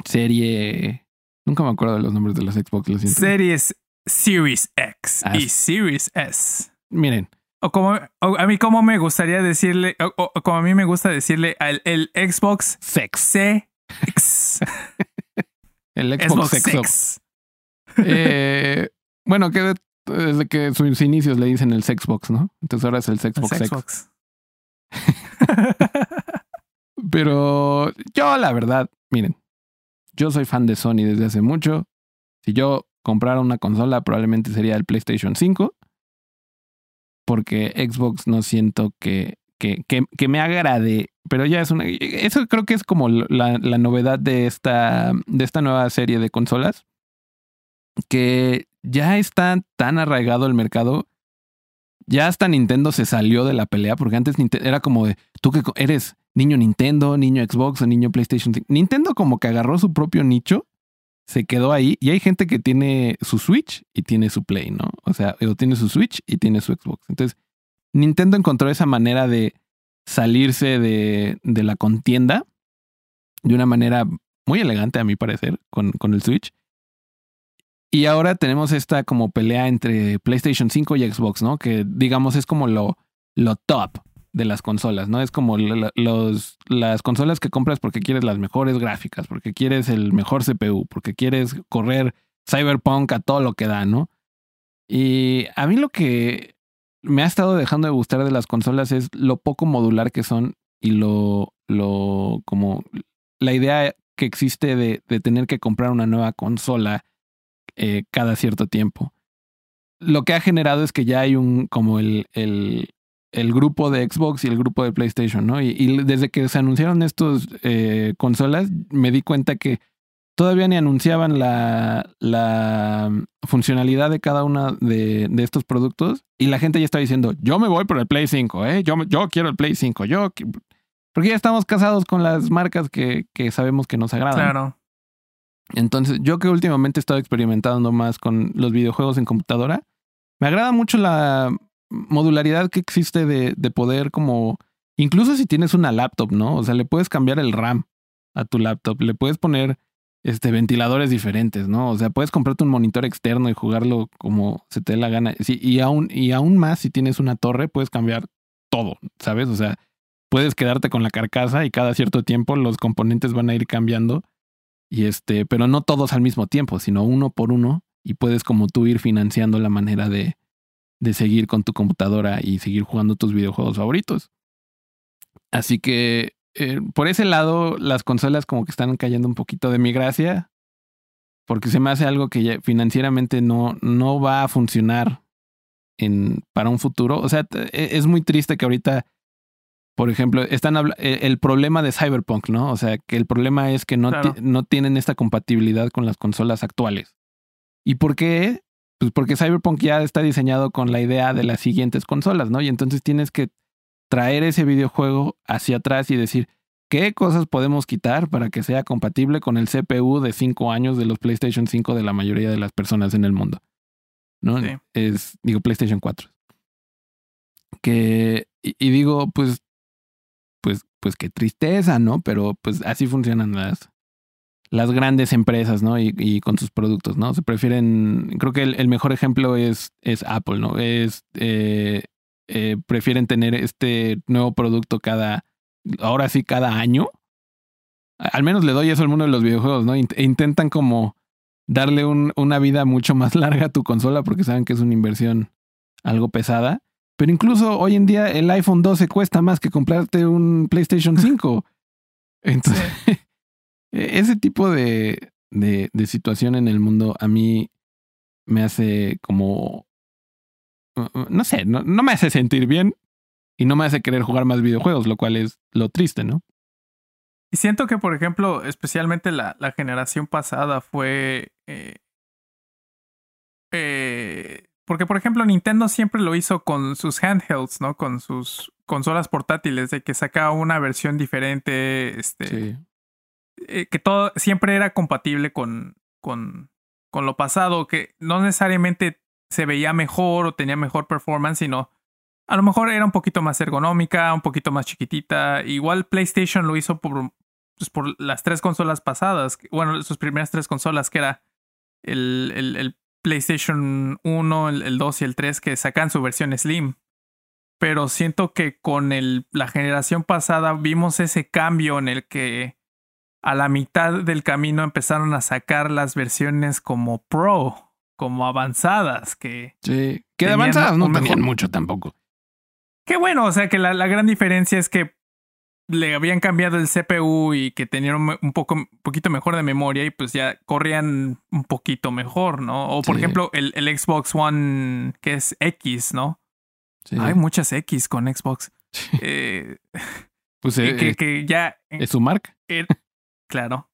[SPEAKER 2] serie... Nunca me acuerdo de los nombres de los Xbox, lo.
[SPEAKER 3] Series Series X
[SPEAKER 2] Ah,
[SPEAKER 3] y Series S.
[SPEAKER 2] Miren,
[SPEAKER 3] O como o a mí como me gustaría decirle, o, como a mí me gusta decirle al el Xbox
[SPEAKER 2] sex. El Xbox,
[SPEAKER 3] Xbox
[SPEAKER 2] Sexo.
[SPEAKER 3] X.
[SPEAKER 2] Eh, bueno, que desde que sus inicios le dicen el Sexbox, ¿no? Entonces ahora es el Sexbox Sex.
[SPEAKER 3] Xbox.
[SPEAKER 2] Pero yo, la verdad, miren, yo soy fan de Sony desde hace mucho. Si yo comprara una consola, probablemente sería el PlayStation 5. Porque Xbox no siento que, que, que, me agrade. Pero ya es una. Eso creo que es como la, la novedad de esta, de esta nueva serie de consolas. Que ya está tan arraigado el mercado. Ya hasta Nintendo se salió de la pelea. Porque antes era como de. Tú que eres niño Nintendo, niño Xbox o niño PlayStation 5. Nintendo como que agarró su propio nicho, se quedó ahí y hay gente que tiene su Switch y tiene su Play, ¿no? O sea, o tiene su Switch y tiene su Xbox. Entonces, Nintendo encontró esa manera de salirse de, de la contienda de una manera muy elegante, a mi parecer, con, con el Switch. Y ahora tenemos esta como pelea entre PlayStation 5 y Xbox, ¿no? Que digamos es como lo, lo top de las consolas, ¿no? Es como los, las consolas que compras porque quieres las mejores gráficas, porque quieres el mejor CPU, porque quieres correr Cyberpunk a todo lo que da, ¿no? Y a mí lo que me ha estado dejando de gustar de las consolas es lo poco modular que son y lo, lo como la idea que existe de, de tener que comprar una nueva consola eh, cada cierto tiempo. Lo que ha generado es que ya hay un como el, el, el grupo de Xbox y el grupo de PlayStation, ¿no? Y, y desde que se anunciaron estos eh, consolas, me di cuenta que todavía ni anunciaban la, la funcionalidad de cada una de, de estos productos y la gente ya está diciendo, yo me voy por el Play 5, ¿eh? Yo, yo quiero el Play 5, yo... qui-". Porque ya estamos casados con las marcas que, que sabemos que nos agradan.
[SPEAKER 3] Claro.
[SPEAKER 2] Entonces, yo que últimamente he estado experimentando más con los videojuegos en computadora, me agrada mucho la modularidad que existe de, de poder como, incluso si tienes una laptop, ¿no? O sea, le puedes cambiar el RAM a tu laptop, le puedes poner este ventiladores diferentes, ¿no? O sea, puedes comprarte un monitor externo y jugarlo como se te dé la gana. Sí, y aún, y aún más, si tienes una torre, puedes cambiar todo, ¿sabes? O sea, puedes quedarte con la carcasa y cada cierto tiempo los componentes van a ir cambiando. Y este, pero no todos al mismo tiempo, sino uno por uno. Y puedes como tú ir financiando la manera de, de seguir con tu computadora y seguir jugando tus videojuegos favoritos. Así que eh, por ese lado, las consolas como que están cayendo un poquito de mi gracia. Porque se me hace algo que ya financieramente no, no va a funcionar en, para un futuro. O sea, e- es muy triste que ahorita por ejemplo, están eh, el problema de Cyberpunk, ¿no? O sea, que el problema es que no,
[SPEAKER 3] Claro.
[SPEAKER 2] no tienen esta compatibilidad con las consolas actuales. ¿Y por qué? Pues porque Cyberpunk ya está diseñado con la idea de las siguientes consolas, ¿no? Y entonces tienes que traer ese videojuego hacia atrás y decir, ¿qué cosas podemos quitar para que sea compatible con el CPU de 5 años de los PlayStation 5 de la mayoría de las personas en el mundo? ¿No?
[SPEAKER 3] Sí.
[SPEAKER 2] Es, digo, PlayStation 4. Que, y, y digo, pues pues, pues qué tristeza, ¿no? Pero pues así funcionan las, las grandes empresas, ¿no? Y, y con sus productos, ¿no? Se prefieren, creo que el, el mejor ejemplo es, es Apple, ¿no? Es, eh, eh, prefieren tener este nuevo producto cada, ahora sí, cada año. Al menos le doy eso al mundo de los videojuegos, ¿no? Int- e intentan como darle un- una vida mucho más larga a tu consola porque saben que es una inversión algo pesada. Pero incluso hoy en día el iPhone 12 cuesta más que comprarte un PlayStation 5. Entonces, ese tipo de, de, de situación en el mundo a mí me hace como... No sé, no, no me hace sentir bien y no me hace querer jugar más videojuegos, lo cual es lo triste, ¿no?
[SPEAKER 3] Y siento que, por ejemplo, especialmente la, la generación pasada fue. eh, eh, porque por ejemplo Nintendo siempre lo hizo con sus handhelds, ¿no? Con sus consolas portátiles, de que sacaba una versión diferente, este,
[SPEAKER 2] Sí.
[SPEAKER 3] Eh, que todo siempre era compatible con, con, con lo pasado, que no necesariamente se veía mejor o tenía mejor performance, sino a lo mejor era un poquito más ergonómica, un poquito más chiquitita. Igual PlayStation lo hizo por, pues, por las tres consolas pasadas, bueno, sus primeras tres consolas, que era el, el, el PlayStation 1, el, el 2 y el 3, que sacan su versión Slim. Pero siento que con la generación pasada vimos ese cambio en el que a la mitad del camino empezaron a sacar las versiones como Pro, como avanzadas, que
[SPEAKER 2] Sí. Que de avanzadas no tenían mucho tampoco.
[SPEAKER 3] Qué bueno, o sea que la, la gran diferencia es que le habían cambiado el CPU y que tenían un, poco, un poquito mejor de memoria y pues ya corrían un poquito mejor, ¿no? O por
[SPEAKER 2] Sí.
[SPEAKER 3] ejemplo el, el Xbox One que es X, ¿no?
[SPEAKER 2] Sí.
[SPEAKER 3] Hay muchas X con Xbox. Eh,
[SPEAKER 2] pues
[SPEAKER 3] que,
[SPEAKER 2] eh,
[SPEAKER 3] que- ya,
[SPEAKER 2] es su marca.
[SPEAKER 3] er- claro,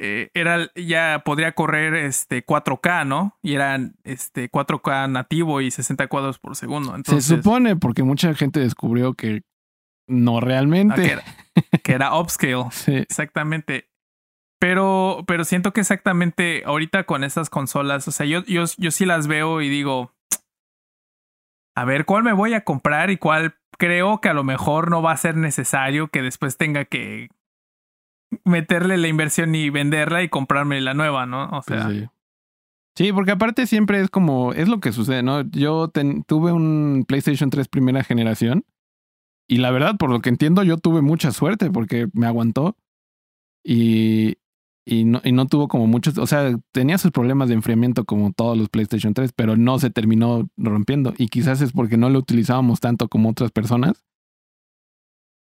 [SPEAKER 3] Eh, era ya podría correr este 4K, ¿no? Y eran este 4K nativo y 60 cuadros por segundo. Entonces,
[SPEAKER 2] Se supone porque mucha gente descubrió que no
[SPEAKER 3] ah, que,
[SPEAKER 2] realmente.
[SPEAKER 3] era, que era upscale.
[SPEAKER 2] Sí.
[SPEAKER 3] Exactamente. Pero, pero siento que exactamente ahorita con estas consolas, o sea, yo, yo, yo sí las veo y digo, a ver, ¿cuál me voy a comprar y cuál creo que a lo mejor no va a ser necesario que después tenga que meterle la inversión y venderla y comprarme la nueva, ¿no? O
[SPEAKER 2] Pues
[SPEAKER 3] sea,
[SPEAKER 2] sí. Sí, porque aparte siempre es como, es lo que sucede, ¿no? Yo ten- tuve un PlayStation 3 primera generación y la verdad, por lo que entiendo, yo tuve mucha suerte porque me aguantó y, y, no, y no tuvo como muchos, o sea, tenía sus problemas de enfriamiento como todos los PlayStation 3, pero no se terminó rompiendo y quizás es porque no lo utilizábamos tanto como otras personas.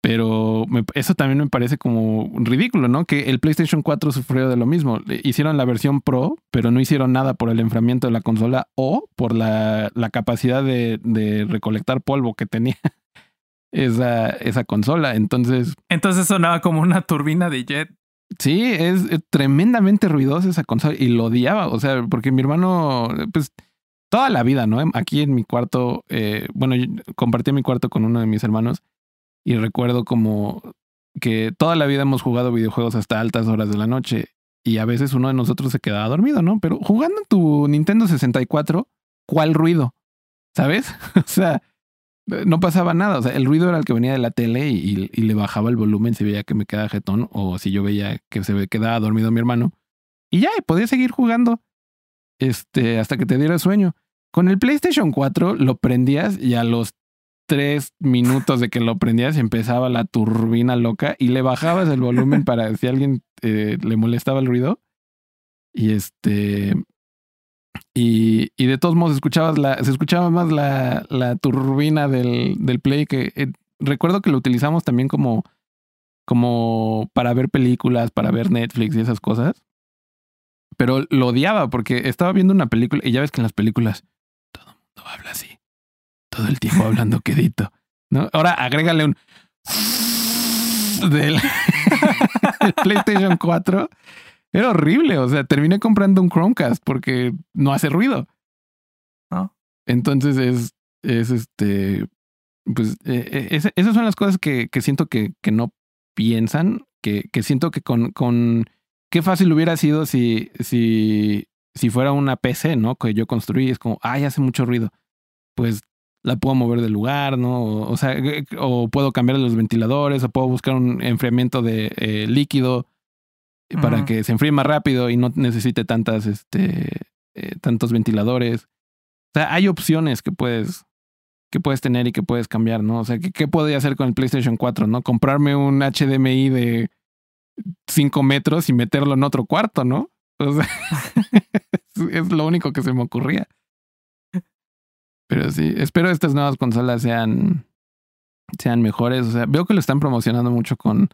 [SPEAKER 2] Pero me- eso también me parece como ridículo, ¿no? Que el PlayStation 4 sufrió de lo mismo. Hicieron la versión Pro, pero no hicieron nada por el enfriamiento de la consola o por la, la capacidad de, de recolectar polvo que tenía esa, esa consola. Entonces,
[SPEAKER 3] entonces sonaba como una turbina de jet.
[SPEAKER 2] sí, es eh, tremendamente ruidosa esa consola y lo odiaba. O sea, porque mi hermano, pues toda la vida, ¿no? Aquí en mi cuarto, eh, bueno, yo compartí mi cuarto con uno de mis hermanos y recuerdo como que toda la vida hemos jugado videojuegos hasta altas horas de la noche y a veces uno de nosotros se quedaba dormido, ¿no? Pero jugando en tu Nintendo 64, ¿cuál ruido? ¿Sabes? o sea, no pasaba nada. O sea, el ruido era el que venía de la tele y, le bajaba el volumen si veía que me quedaba jetón o si yo veía que se quedaba dormido mi hermano. Y ya, podía seguir jugando este, hasta que te diera sueño. Con el PlayStation 4 lo prendías y a los tres minutos de que lo prendías empezaba la turbina loca y le bajabas el volumen para si alguien eh, le molestaba el ruido. Y este. Y, y de todos modos escuchabas la, se escuchaba más la, la turbina del, del play que eh, recuerdo que lo utilizamos también como, como para ver películas, para ver Netflix y esas cosas. Pero lo odiaba porque estaba viendo una película y ya ves que en las películas todo el mundo habla así. Todo el tiempo hablando quedito. ¿no? Ahora agrégale un del el PlayStation 4. Era horrible. O sea, terminé comprando un Chromecast porque no hace ruido.
[SPEAKER 3] ¿no?
[SPEAKER 2] Entonces es, es este, pues eh, eh, ese- esas son las cosas que, que siento que, que no piensan, que, que siento que con, con, qué fácil hubiera sido si, si, si fuera una PC, ¿no? Que yo construí, es como, ay, hace mucho ruido. Pues la puedo mover del lugar, ¿no? O, o sea, eh, o puedo cambiar los ventiladores, o puedo buscar un enfriamiento de eh, líquido para que se enfríe más rápido y no necesite tantas, este, eh, tantos ventiladores. O sea, hay opciones que puedes, que puedes tener y que puedes cambiar, ¿no? O sea, ¿qué, qué podría hacer con el PlayStation 4, no? Comprarme un HDMI de 5 metros y meterlo en otro cuarto, ¿no? O sea, es lo único que se me ocurría. Pero sí, espero estas nuevas consolas sean, sean mejores. O sea, veo que lo están promocionando mucho con.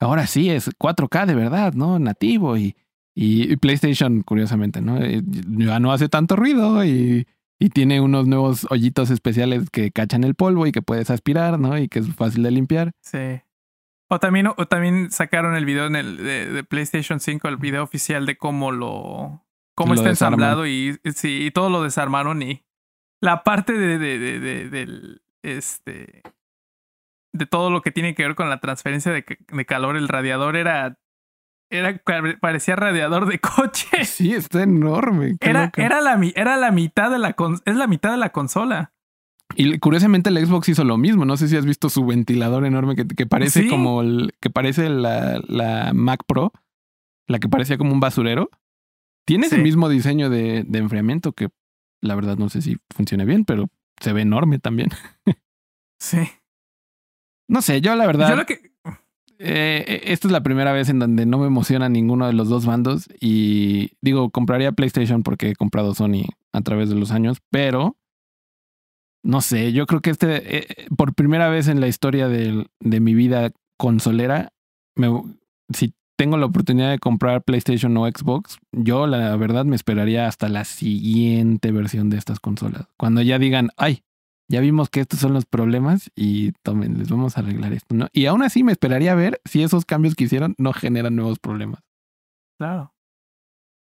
[SPEAKER 2] Ahora sí, es 4K de verdad, ¿no? Nativo y, y, y PlayStation, curiosamente, ¿no? Eh, Ya no hace tanto ruido y, y tiene unos nuevos hoyitos especiales que cachan el polvo y que puedes aspirar, ¿no? Y que es fácil de limpiar.
[SPEAKER 3] Sí. O también, o también sacaron el video en el de, de PlayStation 5, el video oficial de cómo lo cómo
[SPEAKER 2] Lo
[SPEAKER 3] está
[SPEAKER 2] desarman.
[SPEAKER 3] ensamblado y, sí, y todo lo desarmaron y la parte de, de, de, de- del este de todo lo que tiene que ver con la transferencia de, de calor, el radiador era era parecía radiador de coche.
[SPEAKER 2] Sí, está enorme.
[SPEAKER 3] Era, era, la, era la mitad de la con- es la mitad de la consola.
[SPEAKER 2] Y curiosamente el Xbox hizo lo mismo. No sé si has visto su ventilador enorme que, que parece
[SPEAKER 3] Sí.
[SPEAKER 2] como el que parece la, la Mac Pro, la que parecía como un basurero. Tiene ese mismo diseño de, de enfriamiento que la verdad no sé si funciona bien, pero se ve enorme también.
[SPEAKER 3] Sí.
[SPEAKER 2] No sé, yo la verdad,
[SPEAKER 3] Yo lo que
[SPEAKER 2] eh, esta es la primera vez en donde no me emociona ninguno de los dos bandos y digo, compraría PlayStation porque he comprado Sony a través de los años, pero no sé, yo creo que este, eh, por primera vez en la historia del- de, mi vida consolera, me, si tengo la oportunidad de comprar PlayStation o Xbox, yo la verdad me esperaría hasta la siguiente versión de estas consolas. Cuando ya digan, ay, ya vimos que estos son los problemas y tomen, les vamos a arreglar esto, ¿no? Y aún así me esperaría ver si esos cambios que hicieron no generan nuevos problemas.
[SPEAKER 3] claro.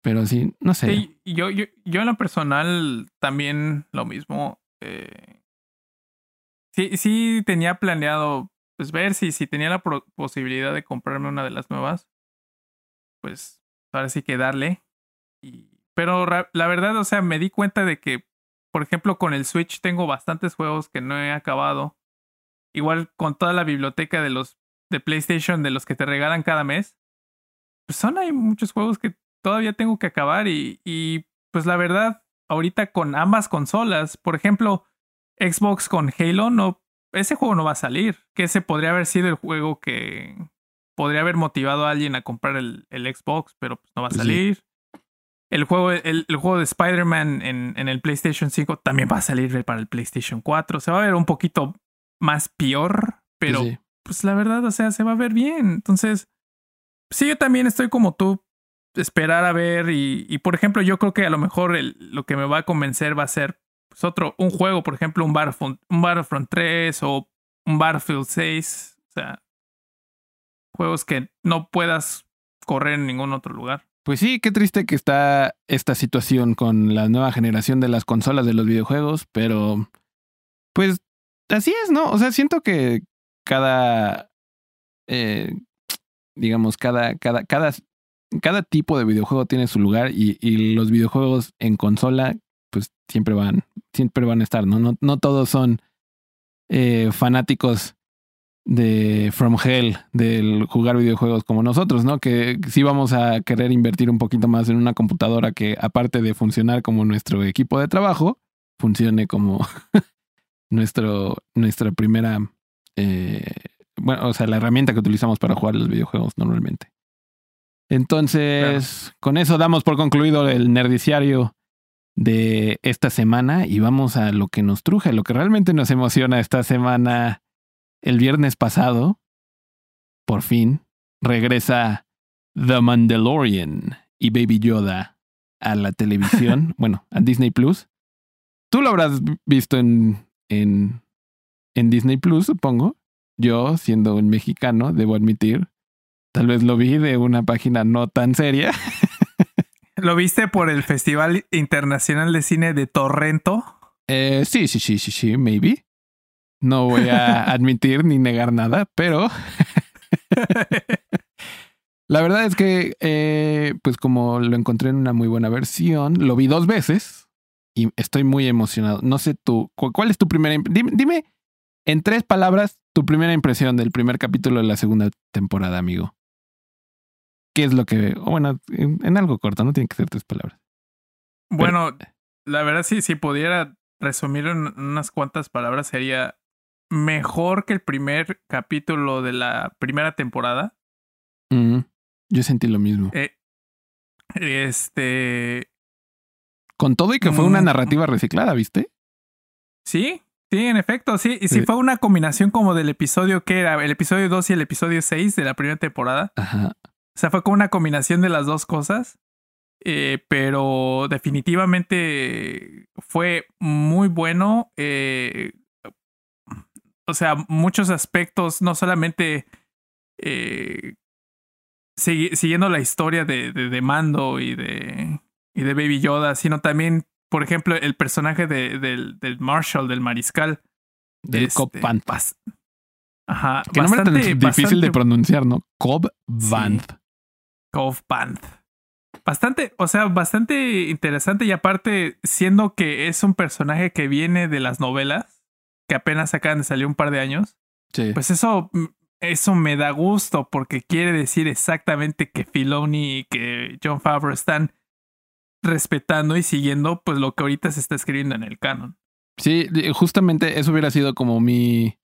[SPEAKER 2] Pero sí, no sé.
[SPEAKER 3] Sí, yo, yo, yo en lo personal también lo mismo. eh, sí, sí tenía planeado pues ver si, si tenía la posibilidad de comprarme una de las nuevas. Pues ahora sí que darle. Y, pero la verdad, o sea, me di cuenta de que, por ejemplo, con el Switch tengo bastantes juegos que no he acabado. Igual con toda la biblioteca de los de PlayStation, de los que te regalan cada mes. Pues son hay muchos juegos que todavía tengo que acabar y, y pues la verdad, ahorita con ambas consolas, por ejemplo, Xbox con Halo, no, ese juego no va a salir, que ese podría haber sido el juego que podría haber motivado a alguien a comprar el, el Xbox, pero pues no va a
[SPEAKER 2] Pues sí.
[SPEAKER 3] salir. El juego, el, el juego de Spider-Man en, en el PlayStation 5 también va a salir para el PlayStation 4. Se va a ver un poquito más peor, pero
[SPEAKER 2] Sí, sí.
[SPEAKER 3] pues la verdad, o sea, se va a ver bien. Entonces, sí, yo también estoy como tú, esperar a ver y, y por ejemplo, yo creo que a lo mejor el- lo que me va a convencer va a ser pues, otro, un juego, por ejemplo, un Battlefront, un Battlefront 3 o un Battlefield 6, o sea, juegos que no puedas correr en ningún otro lugar.
[SPEAKER 2] Pues sí, qué triste que está esta situación con la nueva generación de las consolas de los videojuegos, pero pues así es, ¿no? O sea, siento que cada, eh, digamos, cada, cada, cada, cada tipo de videojuego tiene su lugar y, los videojuegos en consola, pues siempre van, siempre van a estar, ¿no? No, no todos son eh, fanáticos de From Hell, del jugar videojuegos como nosotros, ¿no? Que sí vamos a querer invertir un poquito más en una computadora que, aparte de funcionar como nuestro equipo de trabajo, funcione como nuestro, nuestra primera, eh, bueno, o sea, la herramienta que utilizamos para jugar los videojuegos normalmente. Entonces, con eso damos por concluido el nerdiciario de esta semana y vamos a lo que nos truje, lo que realmente nos emociona esta semana. El viernes pasado, por fin, regresa The Mandalorian y Baby Yoda a la televisión, bueno, a Disney Plus. Tú lo habrás visto en, en, en Disney Plus, supongo. Yo, siendo un mexicano, debo admitir, tal vez lo vi de una página no tan seria.
[SPEAKER 3] ¿Lo viste por el Festival Internacional de Cine de Torrento?
[SPEAKER 2] Eh, sí, sí, sí, sí, sí, maybe. No voy a admitir ni negar nada, pero la verdad es que, eh, pues como lo encontré en una muy buena versión, lo vi dos veces y estoy muy emocionado. No sé tú, ¿cu- ¿cuál es tu primera? Dime, dime en tres palabras tu primera impresión del primer capítulo de la segunda temporada, amigo. ¿Qué es lo que, bueno, en, en algo corto, no tiene que ser tres palabras.
[SPEAKER 3] Bueno, la verdad sí, si pudiera resumir en unas cuantas palabras sería mejor que el primer capítulo de la primera temporada.
[SPEAKER 2] Mm, yo sentí lo mismo.
[SPEAKER 3] Eh, este,
[SPEAKER 2] Con todo y que fue una
[SPEAKER 3] Mm.
[SPEAKER 2] narrativa reciclada, ¿viste?
[SPEAKER 3] sí, sí, en efecto, sí. Y
[SPEAKER 2] Sí.
[SPEAKER 3] fue una combinación como del episodio que era el episodio 2 y el episodio 6 de la primera temporada.
[SPEAKER 2] Ajá.
[SPEAKER 3] O sea, fue como una combinación de las dos cosas. Eh, pero definitivamente fue muy bueno. eh, o sea, muchos aspectos, no solamente eh, sigui- siguiendo la historia de, de, de Mando y de, y de Baby Yoda, sino también, por ejemplo, el personaje de, del, del Marshall, del mariscal.
[SPEAKER 2] Del
[SPEAKER 3] este,
[SPEAKER 2] Cobb
[SPEAKER 3] Ajá.
[SPEAKER 2] Que nombre tan
[SPEAKER 3] bastante-
[SPEAKER 2] difícil de
[SPEAKER 3] bastante-
[SPEAKER 2] pronunciar, ¿no? Cobb.
[SPEAKER 3] Cove Vanth. Bastante, o sea, bastante interesante y aparte, siendo que es un personaje que viene de las novelas, que apenas acaban de salir un par de años,
[SPEAKER 2] Sí.
[SPEAKER 3] pues eso, eso me da gusto porque quiere decir exactamente que Filoni y que John Favreau están respetando y siguiendo pues lo que ahorita se está escribiendo en el canon.
[SPEAKER 2] Sí, justamente eso hubiera sido como mi.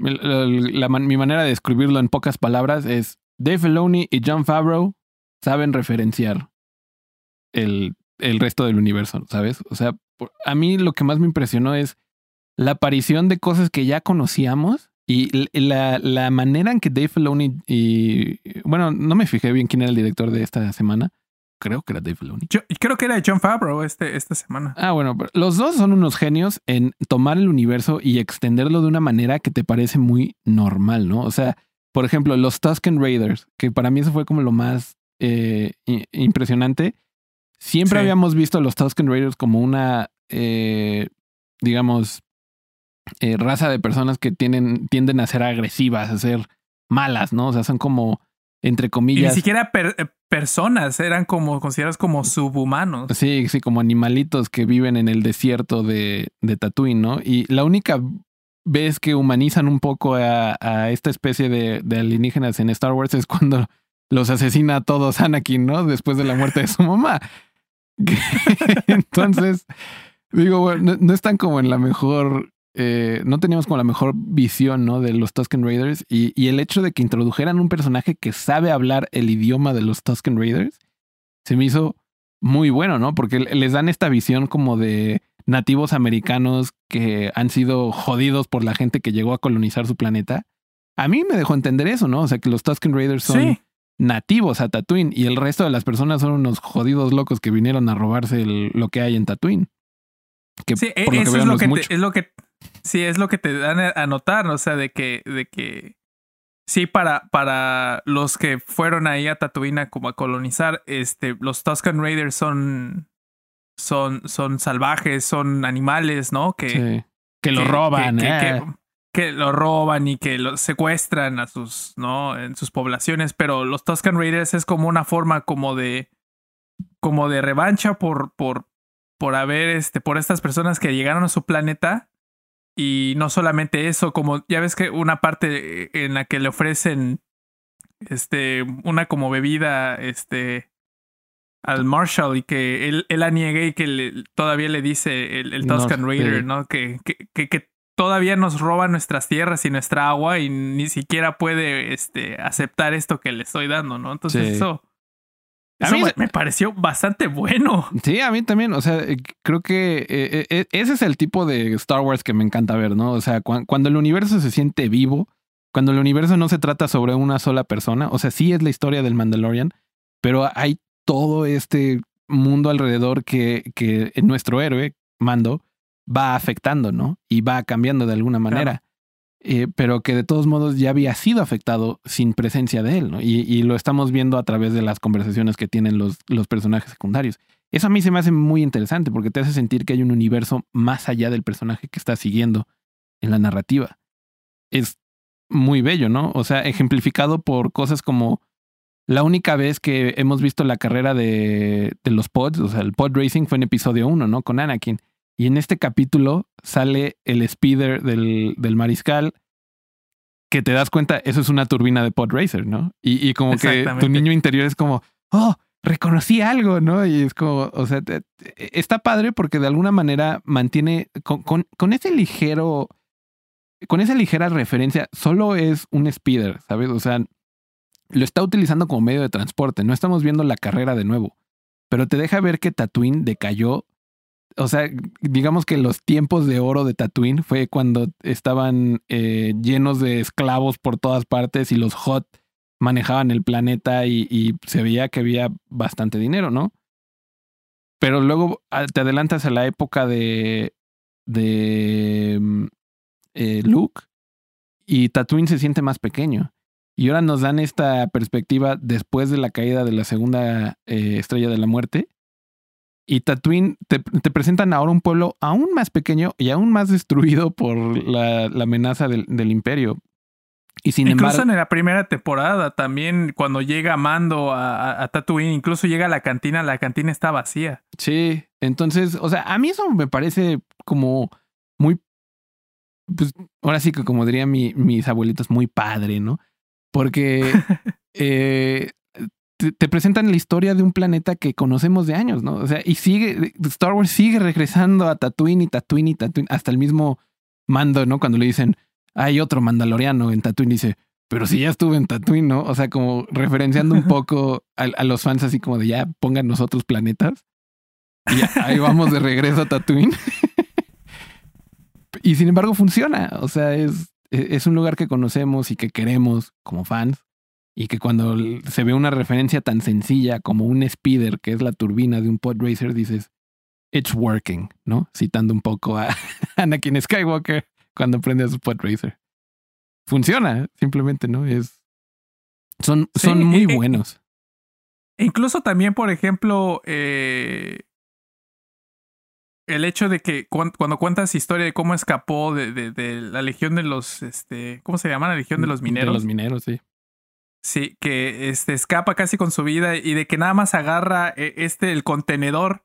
[SPEAKER 2] la- la man- mi manera de describirlo en pocas palabras es Dave Filoni y John Favreau saben referenciar el, el resto del universo, ¿sabes? O sea, por- a mí lo que más me impresionó es la aparición de cosas que ya conocíamos y la, la manera en que Dave Filoni y... Bueno, no me fijé bien quién era el director de esta semana. Creo que era Dave Filoni.
[SPEAKER 3] Yo creo que era John Favreau este, esta semana.
[SPEAKER 2] Ah, bueno, pero los dos son unos genios en tomar el universo y extenderlo de una manera que te parece muy normal, ¿no? O sea, por ejemplo, los Tusken Raiders, que para mí eso fue como lo más eh, impresionante. Siempre
[SPEAKER 3] Sí.
[SPEAKER 2] habíamos visto a los Tusken Raiders como una, eh, digamos, eh, raza de personas que tienen, tienden a ser agresivas, a ser malas, ¿no? O sea, son como, entre
[SPEAKER 3] Y ni
[SPEAKER 2] comillas,
[SPEAKER 3] siquiera per- eh, personas, eran como considerados como subhumanos.
[SPEAKER 2] Sí, sí, como animalitos que viven en el desierto de, de Tatooine, ¿no? Y la única vez que humanizan un poco a, a esta especie de, de alienígenas en Star Wars es cuando los asesina a todos Anakin, ¿no? Después de la muerte de su mamá. Entonces, digo, bueno, no, no están como en la mejor. Eh, no teníamos como la mejor visión, ¿no? De los Tusken Raiders. Y, y el hecho de que introdujeran un personaje que sabe hablar el idioma de los Tusken Raiders se me hizo muy bueno, ¿no? Porque les dan esta visión como de nativos americanos que han sido jodidos por la gente que llegó a colonizar su planeta. A mí me dejó entender eso, ¿no? O sea, que los Tusken Raiders son
[SPEAKER 3] Sí.
[SPEAKER 2] nativos a Tatooine y el resto de las personas son unos jodidos locos que vinieron a robarse el- lo que hay en Tatooine. Que
[SPEAKER 3] Sí, e-
[SPEAKER 2] por lo que
[SPEAKER 3] eso
[SPEAKER 2] veo
[SPEAKER 3] es
[SPEAKER 2] no
[SPEAKER 3] lo
[SPEAKER 2] es
[SPEAKER 3] que,
[SPEAKER 2] mucho.
[SPEAKER 3] te, es lo que sí es lo que te dan a notar, o sea, de que de que sí para para los que fueron ahí a Tatooine como a colonizar, este los Tusken Raiders son son son salvajes, son animales, ¿no? Que
[SPEAKER 2] Sí. Que lo roban,
[SPEAKER 3] que,
[SPEAKER 2] eh.
[SPEAKER 3] que- que lo roban y que lo secuestran a sus, ¿no? En sus poblaciones, pero los Tusken Raiders es como una forma como de, como de revancha por, por, por haber, este, por estas personas que llegaron a su planeta y no solamente eso, como ya ves que una parte en la que le ofrecen, este, una como bebida, este, al Marshall y que él, él la niega y que le- todavía le dice el, el
[SPEAKER 2] No,
[SPEAKER 3] Tusken Raider,
[SPEAKER 2] sí.
[SPEAKER 3] ¿no? Que, que, que, que todavía nos roba nuestras tierras y nuestra agua y ni siquiera puede este, aceptar esto que le estoy dando, ¿no? Entonces
[SPEAKER 2] Sí.
[SPEAKER 3] eso,
[SPEAKER 2] A mí-
[SPEAKER 3] me, pareció bastante bueno.
[SPEAKER 2] Sí, a mí también. O sea, eh, creo que eh, eh, ese es el tipo de Star Wars que me encanta ver, ¿no? O sea, cuan- cuando el universo se siente vivo, cuando el universo no se trata sobre una sola persona, o sea, sí es la historia del Mandalorian, pero hay todo este mundo alrededor que, que nuestro héroe, Mando, va afectando, ¿no? Y va cambiando de alguna manera. Eh, pero que de todos modos ya había sido afectado sin presencia de él, ¿no? Y, lo estamos viendo a través de las conversaciones que tienen los, los personajes secundarios. Eso a mí se me hace muy interesante porque te hace sentir que hay un universo más allá del personaje que estás siguiendo en la narrativa. Es muy bello, ¿no? O sea, ejemplificado por cosas como la única vez que hemos visto la carrera de, de los pods, o sea, el pod racing fue en episodio 1, ¿no? Con Anakin. Y en este capítulo sale el speeder del, del mariscal que te das cuenta, eso es una turbina de pod racer, ¿no? Y, y como que tu niño interior es como, oh, reconocí algo, ¿no? Y es como, o sea, te- te- está padre porque de alguna manera mantiene con, con, con ese ligero, con esa ligera referencia, solo es un speeder, ¿sabes? O sea, lo está utilizando como medio de transporte, no estamos viendo la carrera de nuevo, pero te deja ver que Tatooine decayó. O sea, digamos que los tiempos de oro de Tatooine fue cuando estaban eh, llenos de esclavos por todas partes y los Hot manejaban el planeta y, se veía que había bastante dinero, ¿no? Pero luego ah, te adelantas a la época de, de mm, eh, Luke y Tatooine se siente más pequeño. Y ahora nos dan esta perspectiva después de la caída de la segunda eh, estrella de la muerte, Y Tatooine te, te, presentan ahora un pueblo aún más pequeño y aún más destruido por la, la amenaza del, del, imperio. Y sin
[SPEAKER 3] incluso
[SPEAKER 2] embargo,
[SPEAKER 3] en la primera temporada también cuando llega Mando a, a, Tatooine, incluso llega a la cantina, la cantina está vacía.
[SPEAKER 2] Sí, entonces, o sea, a mí eso me parece como muy, pues ahora sí que como dirían mi, mis abuelitos, muy padre, ¿no? Porque eh, te, te, presentan la historia de un planeta que conocemos de años, ¿no? O sea, y sigue, Star Wars sigue regresando a Tatooine y Tatooine y Tatooine, hasta el mismo mando, ¿no? Cuando le dicen, hay otro mandaloriano en Tatooine, dice, pero si ya estuve en Tatooine, ¿no? O sea, como referenciando un poco a, a los fans así como de ya pongan nosotros planetas. Y ahí vamos de regreso a Tatooine. y sin embargo funciona. O sea, es, es un lugar que conocemos y que queremos como fans. Y que cuando se ve una referencia tan sencilla como un speeder, que es la turbina de un pod racer, dices, it's working, ¿no? Citando un poco a Anakin Skywalker cuando prende a su pod racer. Funciona, simplemente, ¿no? Es. Son,
[SPEAKER 3] Sí,
[SPEAKER 2] son muy
[SPEAKER 3] y- y-
[SPEAKER 2] buenos.
[SPEAKER 3] Incluso también, por ejemplo, eh, el hecho de que cuan- cuando cuentas historia de cómo escapó de, de- de la legión de los, este, ¿cómo se llama? La legión de los mineros.
[SPEAKER 2] De los mineros, sí.
[SPEAKER 3] Sí, que este escapa casi con su vida y de que nada más agarra eh, este el contenedor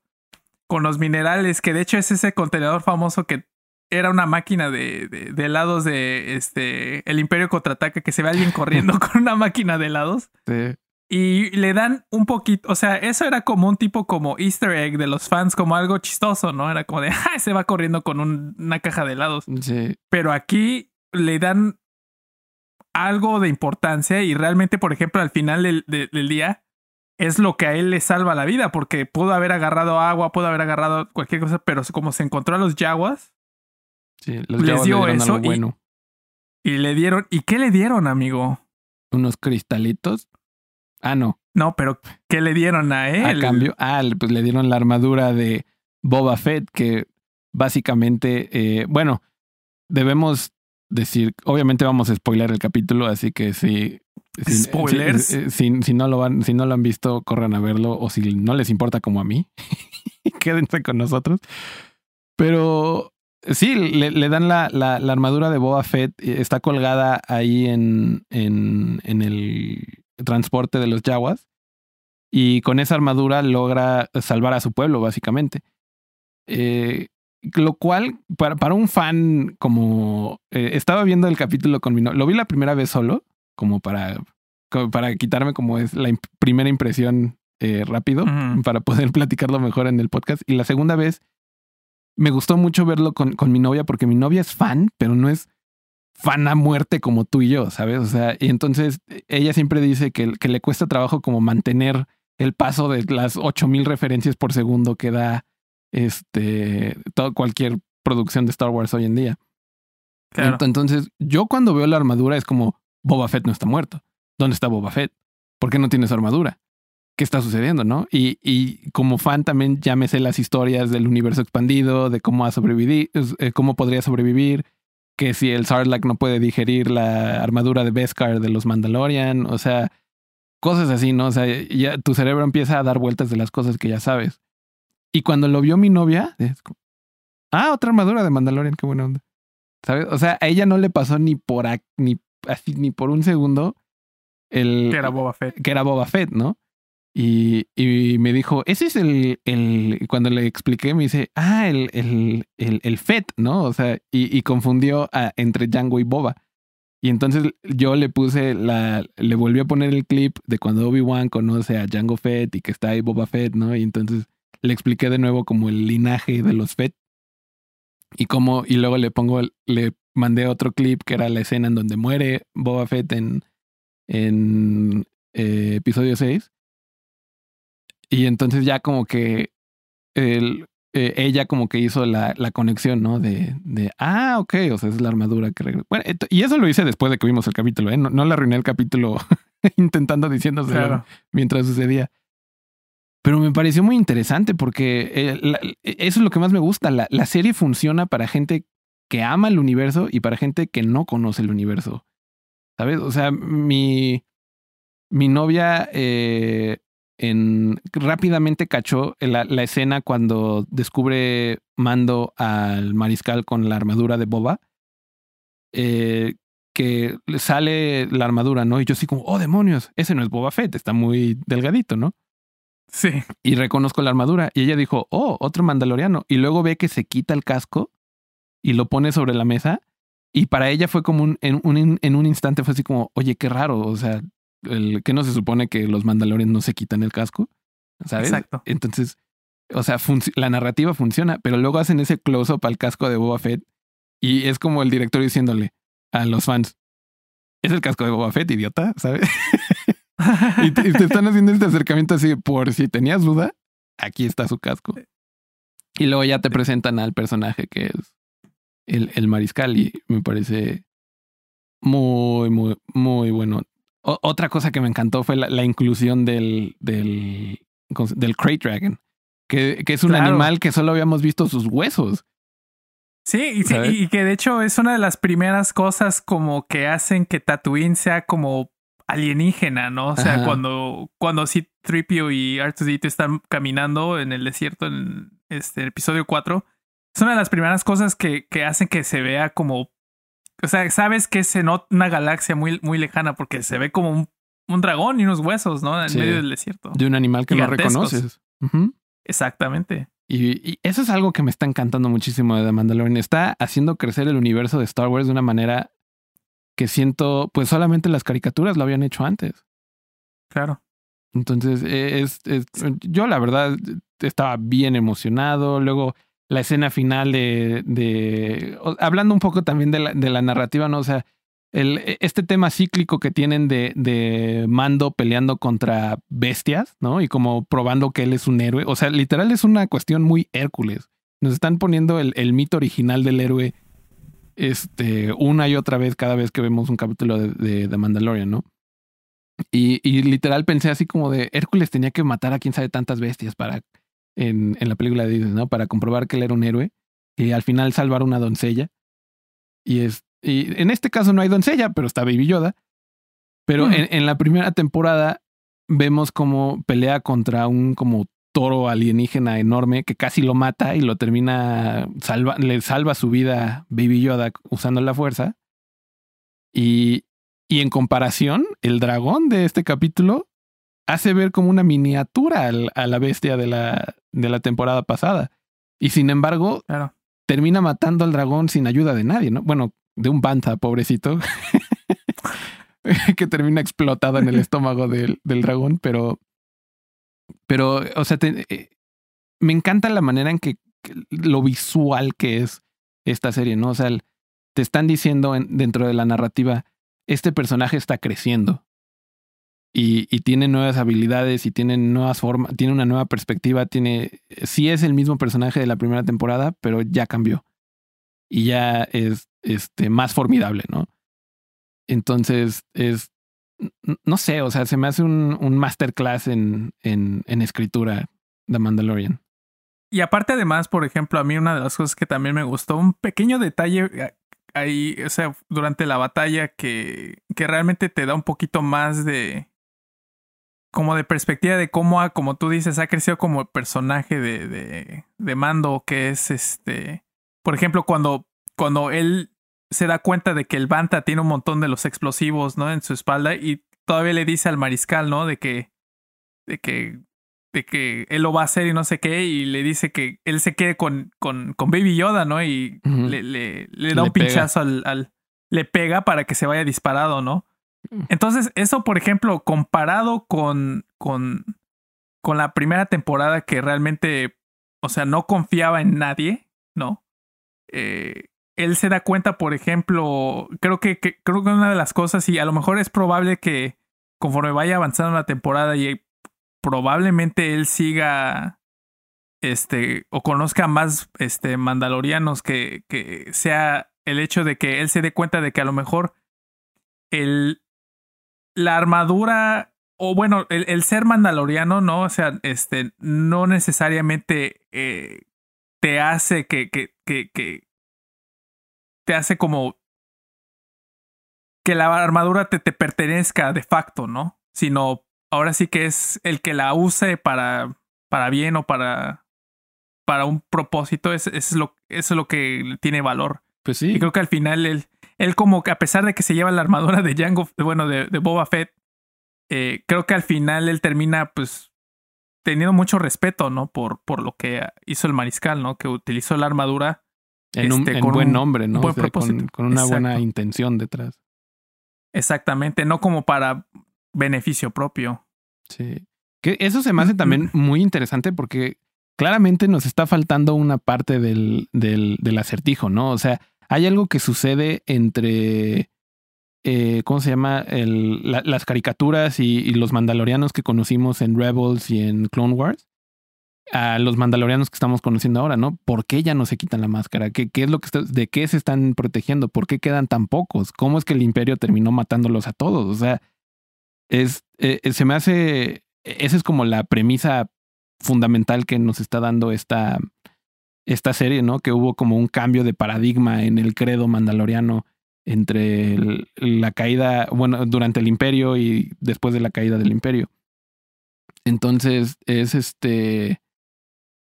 [SPEAKER 3] con los minerales, que de hecho es ese contenedor famoso que era una máquina de, de, de helados de este el Imperio contraataca que se ve alguien corriendo con una máquina de helados
[SPEAKER 2] Sí.
[SPEAKER 3] y le dan un poquito, o sea, eso era como un tipo como Easter egg de los fans, como algo chistoso, ¿no? Era como de, ¡ah! Se va corriendo con un- una caja de helados
[SPEAKER 2] Sí.
[SPEAKER 3] pero aquí le dan algo de importancia y realmente, por ejemplo, al final del, de- del día es lo que a él le salva la vida, porque pudo haber agarrado agua, pudo haber agarrado cualquier cosa, pero como se encontró a los yaguas
[SPEAKER 2] sí. Los
[SPEAKER 3] Les dio
[SPEAKER 2] le
[SPEAKER 3] eso y-
[SPEAKER 2] bueno.
[SPEAKER 3] y le dieron, ¿y qué le dieron, amigo?
[SPEAKER 2] Unos cristalitos. Ah, no.
[SPEAKER 3] No, pero ¿qué le dieron a él?
[SPEAKER 2] A cambio, ah, le- pues le dieron la armadura de Boba Fett, que básicamente, eh, bueno, debemos decir, obviamente vamos a spoiler el capítulo, así que si, si,
[SPEAKER 3] Spoilers.
[SPEAKER 2] si, si- si no lo van, si no lo han visto, corran a verlo, o si no les importa como a mí, quédense con nosotros. Pero sí, le, le dan la, la, la armadura de Boba Fett, eh, está colgada ahí en, en, en el transporte de los Jawas y con esa armadura logra salvar a su pueblo, básicamente. Eh, lo cual, para, para un fan como... eh, estaba viendo el capítulo con mi novia, lo vi la primera vez solo, como para, como para quitarme como es la imp- primera impresión eh, rápido, para poder platicarlo mejor en el podcast. Y la segunda vez me gustó mucho verlo con, con mi novia, porque mi novia es fan, pero no es fan a muerte como tú y yo, ¿sabes? O sea, y entonces ella siempre dice que, que le cuesta trabajo como mantener el paso de las 8000 referencias por segundo que da este todo, cualquier producción de Star Wars hoy en día.
[SPEAKER 3] Claro.
[SPEAKER 2] Entonces, yo cuando veo la armadura es como Boba Fett no está muerto. ¿Dónde está Boba Fett? ¿Por qué no tiene su armadura? ¿Qué está sucediendo, no? Y, y como fan también ya me sé las historias del universo expandido, de cómo ha sobrevivido, eh, cómo podría sobrevivir, que si el Sarlacc no puede digerir la armadura de Beskar de los Mandalorian, o sea, cosas así, ¿no? O sea, ya tu cerebro empieza a dar vueltas de las cosas que ya sabes. Y cuando lo vio mi novia, como, ah, otra armadura de Mandalorian, qué buena onda. ¿Sabes? O sea, a ella no le pasó ni por ni así ni por un segundo el
[SPEAKER 3] Que era Boba Fett.
[SPEAKER 2] que era Boba Fett, ¿no? Y, y me dijo, ese es el, el, cuando le expliqué, me dice, ah, el, el, el, el Fett, ¿no? O sea, y, y confundió a- entre Django y Boba. Y entonces yo le puse la, le volví a poner el clip de cuando Obi-Wan conoce a Django Fett y que está ahí Boba Fett, ¿no? Y entonces le expliqué de nuevo como el linaje de los Fett. Y como, y luego le pongo, le mandé otro clip que era la escena en donde muere Boba Fett en, en eh, episodio 6. Y entonces ya como que el, eh, ella como que hizo la, la conexión, ¿no? De, de, ah, ok, o sea, es la armadura que regresa. Bueno, y eso lo hice después de que vimos el capítulo, ¿eh? No, no le arruiné el capítulo intentando diciéndoselo
[SPEAKER 3] Claro.
[SPEAKER 2] mientras sucedía. Pero me pareció muy interesante porque eh, eso es lo que más me gusta. La, la serie funciona para gente que ama el universo y para gente que no conoce el universo. ¿Sabes? O sea, mi, mi novia eh, en rápidamente cachó la, la, escena cuando descubre Mando al mariscal con la armadura de Boba. Eh, que sale la armadura, ¿no? Y yo así como, oh demonios, ese no es Boba Fett, está muy delgadito, ¿no?
[SPEAKER 3] Sí.
[SPEAKER 2] Y reconozco la armadura. Y ella dijo, oh, otro mandaloriano. Y luego ve que se quita el casco y lo pone sobre la mesa. Y para ella fue como un, en, un, en un instante fue así como, oye, qué raro. O sea, el, que no se supone que los mandalorianos no se quitan el casco. ¿Sabes?
[SPEAKER 3] Exacto.
[SPEAKER 2] Entonces, o sea, la narrativa funciona, pero luego hacen ese close-up al casco de Boba Fett. Y es como el director diciéndole a los fans, es el casco de Boba Fett, idiota, ¿sabes? y, te, están haciendo este acercamiento así, por si tenías duda, aquí está su casco. Y luego ya te presentan al personaje que es el, el mariscal y me parece muy, muy, muy bueno. otra cosa que me encantó fue la, inclusión del, del, del Crate Dragon, que, que es un animal que solo habíamos visto sus huesos.
[SPEAKER 3] Sí y, sí, y que de hecho es una de las primeras cosas como que hacen que Tatooine sea como alienígena, ¿no? O sea, cuando, cuando sí Tripio y Artusito están caminando en el desierto en este episodio 4, es una de las primeras cosas que, que hacen que se vea como. O sea, sabes que es en una galaxia muy, muy lejana porque se ve como un, un dragón y unos huesos, ¿no? En medio del desierto.
[SPEAKER 2] De un animal que no reconoces.
[SPEAKER 3] Exactamente.
[SPEAKER 2] Y, y, eso es algo que me está encantando muchísimo de The Mandalorian. Está haciendo crecer el universo de Star Wars de una manera que siento, pues solamente las caricaturas lo habían hecho antes.
[SPEAKER 3] Claro.
[SPEAKER 2] Entonces, e, es, yo la verdad estaba bien emocionado. Luego, la escena final de, de hablando un poco también de la, de la narrativa, ¿no? O sea, el, e, este tema cíclico que tienen de, de Mando peleando contra bestias, ¿no? Y como probando que él es un héroe. O sea, literal es una cuestión muy Hércules. Nos están poniendo el, el mito original del héroe este, una y otra vez cada vez que vemos un capítulo de, de, Mandalorian, ¿no? Y, y, literal pensé así como de Hércules tenía que matar a quién sabe tantas bestias para en, en la película de Disney, ¿no? Para comprobar que él era un héroe y al final salvar una doncella. Y es y en este caso no hay doncella, pero está Baby Yoda. Pero hmm. en, en, la primera temporada vemos como pelea contra un como toro alienígena enorme que casi lo mata y lo termina, salva, le salva su vida Baby Yoda usando la fuerza. Y, y en comparación, el dragón de este capítulo hace ver como una miniatura a la bestia de la, de la temporada pasada. Y sin embargo, termina matando al dragón sin ayuda de nadie, ¿no? Bueno, de un banta, pobrecito, que termina explotado en el estómago del, del dragón, pero pero, o sea, eh, me encanta la manera en que, lo visual que es esta serie, ¿no? O sea, te están diciendo dentro de la narrativa, este personaje está creciendo y, y, tiene nuevas habilidades y tiene nuevas formas, tiene una nueva perspectiva, tiene, sí es el mismo personaje de la primera temporada, pero ya cambió y ya es este, más formidable, ¿no? Entonces es, no sé, o sea, se me hace un, un masterclass en, en, escritura de Mandalorian.
[SPEAKER 3] Y aparte además, por ejemplo, a mí una de las cosas que también me gustó, un pequeño detalle eh, ahí, o sea, durante la batalla que, que realmente te da un poquito más de, como de perspectiva de cómo, ha, como tú dices, ha crecido como personaje de, de, de mando, que es este, por ejemplo, cuando, cuando él se da cuenta de que el Banta tiene un montón de los explosivos, ¿no? En su espalda y todavía le dice al mariscal, ¿no? De que, de que, de que él lo va a hacer y no sé qué y le dice que él se quede con, con, con Baby Yoda, ¿no? Y le, le, le, da un pinchazo al, al, le pega para que se vaya disparado, ¿no? Entonces, eso, por ejemplo, comparado con, con, con la primera temporada que realmente, o sea, no confiaba en nadie, ¿no? Eh, él se da cuenta, por ejemplo, creo que, creo que una de las cosas, y a lo mejor es probable que conforme vaya avanzando la temporada y probablemente él siga este o conozca más este mandalorianos que, que sea el hecho de que él se dé cuenta de que a lo mejor el la armadura o bueno el, el ser mandaloriano no o sea este no necesariamente eh, te hace que, que, que, que te hace como que la armadura te, te pertenezca de facto, ¿no? Sino, ahora sí que es el que la use para, para bien o para, para un propósito, es, es lo, es lo que tiene valor.
[SPEAKER 2] Pues sí.
[SPEAKER 3] Y creo que al final él, él como que a pesar de que se lleva la armadura de Django, bueno, de, de Boba Fett, eh, creo que al final él termina pues teniendo mucho respeto, ¿no? Por, por lo que hizo el mariscal, ¿no? Que utilizó la armadura.
[SPEAKER 2] En un
[SPEAKER 3] este,
[SPEAKER 2] en
[SPEAKER 3] con
[SPEAKER 2] buen
[SPEAKER 3] un
[SPEAKER 2] nombre, ¿no?
[SPEAKER 3] buen
[SPEAKER 2] O sea,
[SPEAKER 3] propósito.
[SPEAKER 2] con, con una buena intención detrás.
[SPEAKER 3] Exactamente, no como para beneficio propio.
[SPEAKER 2] Sí. Que eso se me hace también muy interesante porque claramente nos está faltando una parte del, del, del acertijo, ¿no? O sea, hay algo que sucede entre, eh, ¿cómo se llama? El, la- las caricaturas y, y los mandalorianos que conocimos en Rebels y en Clone Wars a los mandalorianos que estamos conociendo ahora, ¿no? ¿Por qué ya no se quitan la máscara? ¿Qué, qué es lo que está- de qué se están protegiendo? ¿Por qué quedan tan pocos? ¿Cómo es que el imperio terminó matándolos a todos? O sea, es, eh, eh, se me hace, esa es como la premisa fundamental que nos está dando esta, esta serie, ¿no? Que hubo como un cambio de paradigma en el credo mandaloriano entre la caída, bueno, durante el imperio y después de la caída del imperio. Entonces, es este,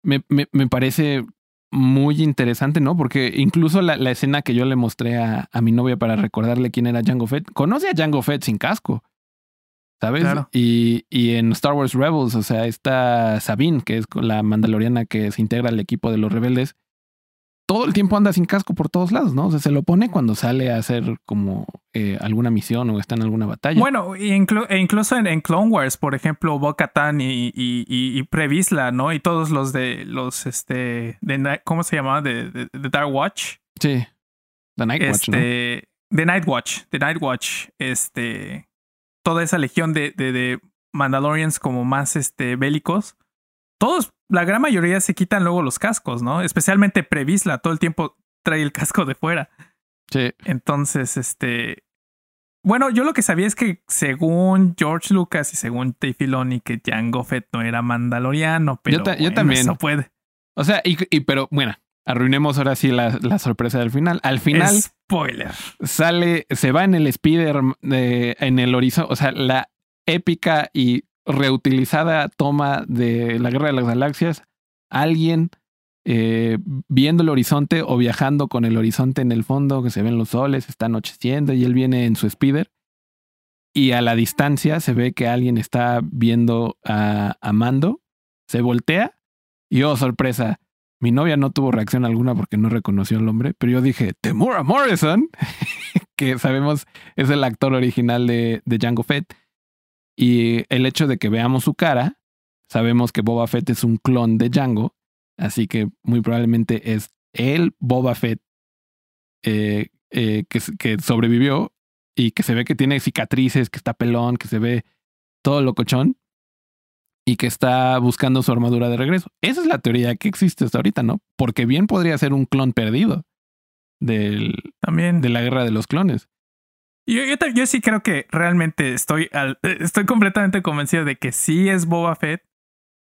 [SPEAKER 2] me, me, me parece muy interesante, ¿no? Porque incluso la, la escena que yo le mostré a, a mi novia para recordarle quién era Jango Fett, conoce a Jango Fett sin casco. ¿Sabes?
[SPEAKER 3] Claro.
[SPEAKER 2] Y, y en Star Wars Rebels, o sea, está Sabine, que es la mandaloriana que se integra al equipo de los rebeldes, todo el tiempo anda sin casco por todos lados, ¿no? O sea, se lo pone cuando sale a hacer como eh, alguna misión o está en alguna batalla.
[SPEAKER 3] Bueno, e, inclu- e incluso en, en Clone Wars, por ejemplo, Bo-Katan y, y, y, y Previsla, ¿no? Y todos los de los, este, de, ¿cómo se llamaba? De, de, de Dark Watch.
[SPEAKER 2] sí. The Night Watch, ¿no?
[SPEAKER 3] este, The Night Watch, The Night Watch, este, toda esa legión de, de, de Mandalorians como más este, bélicos, todos, la gran mayoría se quitan luego los cascos, ¿no? Especialmente Previsla, todo el tiempo trae el casco de fuera.
[SPEAKER 2] Sí.
[SPEAKER 3] Entonces, este, bueno, yo lo que sabía es que según George Lucas y según Dave Filoni que Jango Fett no era mandaloriano, pero
[SPEAKER 2] ta- yo
[SPEAKER 3] bueno,
[SPEAKER 2] también.
[SPEAKER 3] eso puede.
[SPEAKER 2] O sea, y, y- pero bueno, arruinemos ahora sí la, la sorpresa del final. Al final
[SPEAKER 3] Spoiler.
[SPEAKER 2] sale, se va en el speeder de- en el horizonte, o sea, la épica y reutilizada toma de la Guerra de las Galaxias, alguien eh, viendo el horizonte o viajando con el horizonte en el fondo, que se ven los soles, está anocheciendo y él viene en su speeder. Y a la distancia se ve que alguien está viendo a, a Mando, se voltea y oh, sorpresa, mi novia no tuvo reacción alguna porque no reconoció al hombre, pero yo dije, Temura Morrison, que sabemos es el actor original de, de Jango Fett. Y el hecho de que veamos su cara, sabemos que Boba Fett es un clon de Jango, así que muy probablemente es el Boba Fett eh, eh, que, que sobrevivió y que se ve que tiene cicatrices, que está pelón, que se ve todo locochón y que está buscando su armadura de regreso. Esa es la teoría que existe hasta ahorita, ¿no? Porque bien podría ser un clon perdido del,
[SPEAKER 3] También.
[SPEAKER 2] de la guerra de los clones.
[SPEAKER 3] Yo, yo, sí creo que realmente estoy, al- eh, estoy completamente convencido de que sí es Boba Fett.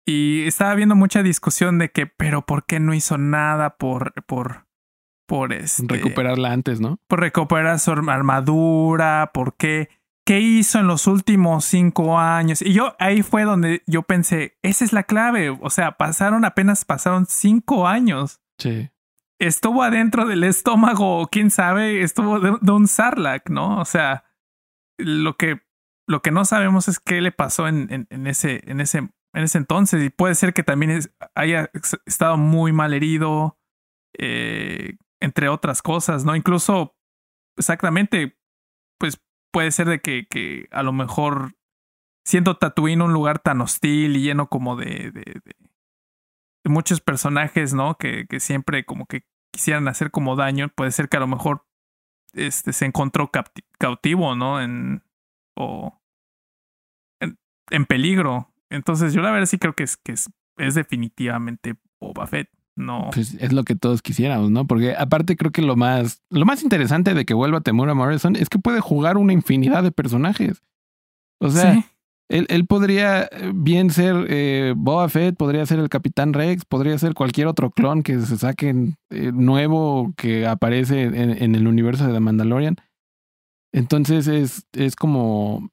[SPEAKER 3] Y estaba viendo mucha discusión de que, pero ¿por qué no hizo nada por, por, por este,
[SPEAKER 2] Recuperarla antes, ¿no?
[SPEAKER 3] por recuperar su arm- armadura? ¿Por qué? ¿Qué hizo en los últimos cinco años? Y yo ahí fue donde yo pensé, esa es la clave. O sea, pasaron apenas pasaron cinco años
[SPEAKER 2] Sí.
[SPEAKER 3] Estuvo adentro del estómago, quién sabe, estuvo de, un Sarlacc, ¿no? O sea, lo que, lo que no sabemos es qué le pasó en, ese, en, ese, en ese entonces. Y puede ser que también haya estado muy mal herido, eh, entre otras cosas, ¿no? Incluso, exactamente, pues puede ser de que, que a lo mejor siendo Tatooine un lugar tan hostil y lleno como de muchos personajes, ¿no? Que, que siempre como que quisieran hacer como daño, puede ser que a lo mejor este se encontró cautivo, ¿no? En o en, en peligro. Entonces yo la verdad sí creo que es que es, es definitivamente Boba Fett. No.
[SPEAKER 2] Pues es lo que todos quisiéramos, ¿no? Porque aparte creo que lo más, lo más interesante de que vuelva Temura Morrison es que puede jugar una infinidad de personajes. O sea,
[SPEAKER 3] sí.
[SPEAKER 2] Él, él podría eh, bien ser eh, Boba Fett, podría ser el Capitán Rex, podría ser cualquier otro clon que se saquen eh, nuevo que aparece en, el universo de The Mandalorian. Entonces es, es como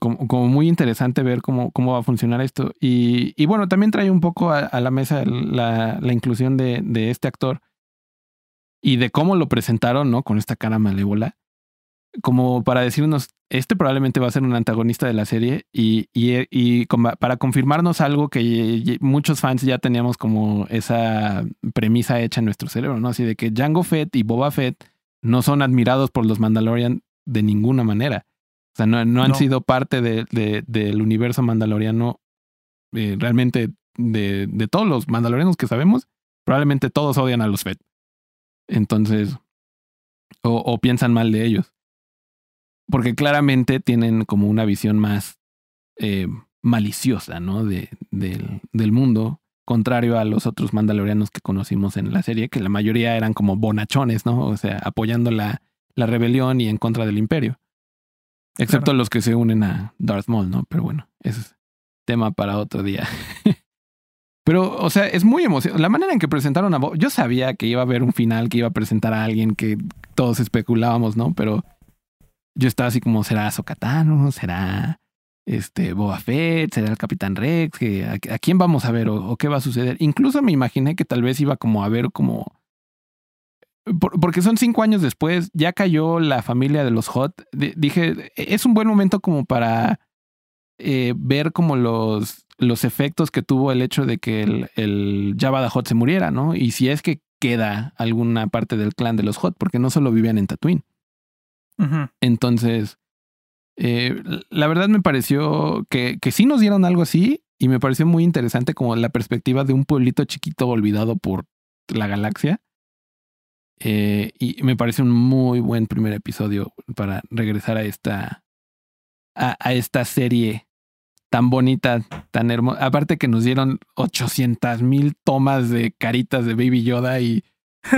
[SPEAKER 2] como, muy interesante ver cómo, cómo va a funcionar esto. Y, y bueno, también trae un poco a, la mesa la, la inclusión de, de, este actor y de cómo lo presentaron, ¿no? Con esta cara malévola, como para decirnos, este probablemente va a ser un antagonista de la serie y, y, y para confirmarnos algo que muchos fans ya teníamos como esa premisa hecha en nuestro cerebro, ¿no? Así de que Jango Fett y Boba Fett no son admirados por los Mandalorian de ninguna manera. O sea, no, no han sido parte de, de, del universo mandaloriano eh, realmente de, de todos los mandalorianos que sabemos. Probablemente todos odian a los Fett. Entonces, o, o piensan mal de ellos. Porque claramente tienen como una visión más eh, maliciosa, ¿no? De, del, del mundo, contrario a los otros mandalorianos que conocimos en la serie, que la mayoría eran como bonachones, ¿no? O sea, apoyando la, la rebelión y en contra del imperio. Excepto los que se unen a Darth Maul, ¿no? Pero bueno, ese es tema para otro día. Pero, o sea, es muy emocionante. La manera en que presentaron a Bob, yo sabía que iba a haber un final, que iba a presentar a alguien que todos especulábamos, ¿no? Pero yo estaba así como, ¿será Sokatano? ¿Será este Boba Fett? ¿Será el Capitán Rex? a, quién vamos a ver o, qué va a suceder? Incluso me imaginé que tal vez iba como a ver como... porque son cinco años después, ya cayó la familia de los Hot. dije, es un buen momento como para eh, ver como los los efectos que tuvo el hecho de que el, el Jabba Hot se muriera, ¿no? Y si es que queda alguna parte del clan de los Hot, porque no solo vivían en Tatooine. Entonces, eh, la verdad me pareció que, que sí nos dieron algo así y me pareció muy interesante como la perspectiva de un pueblito chiquito olvidado por la galaxia. Eh, y me parece un muy buen primer episodio para regresar a esta, a, esta serie tan bonita, tan hermosa. Aparte que nos dieron 800 mil tomas de caritas de Baby Yoda y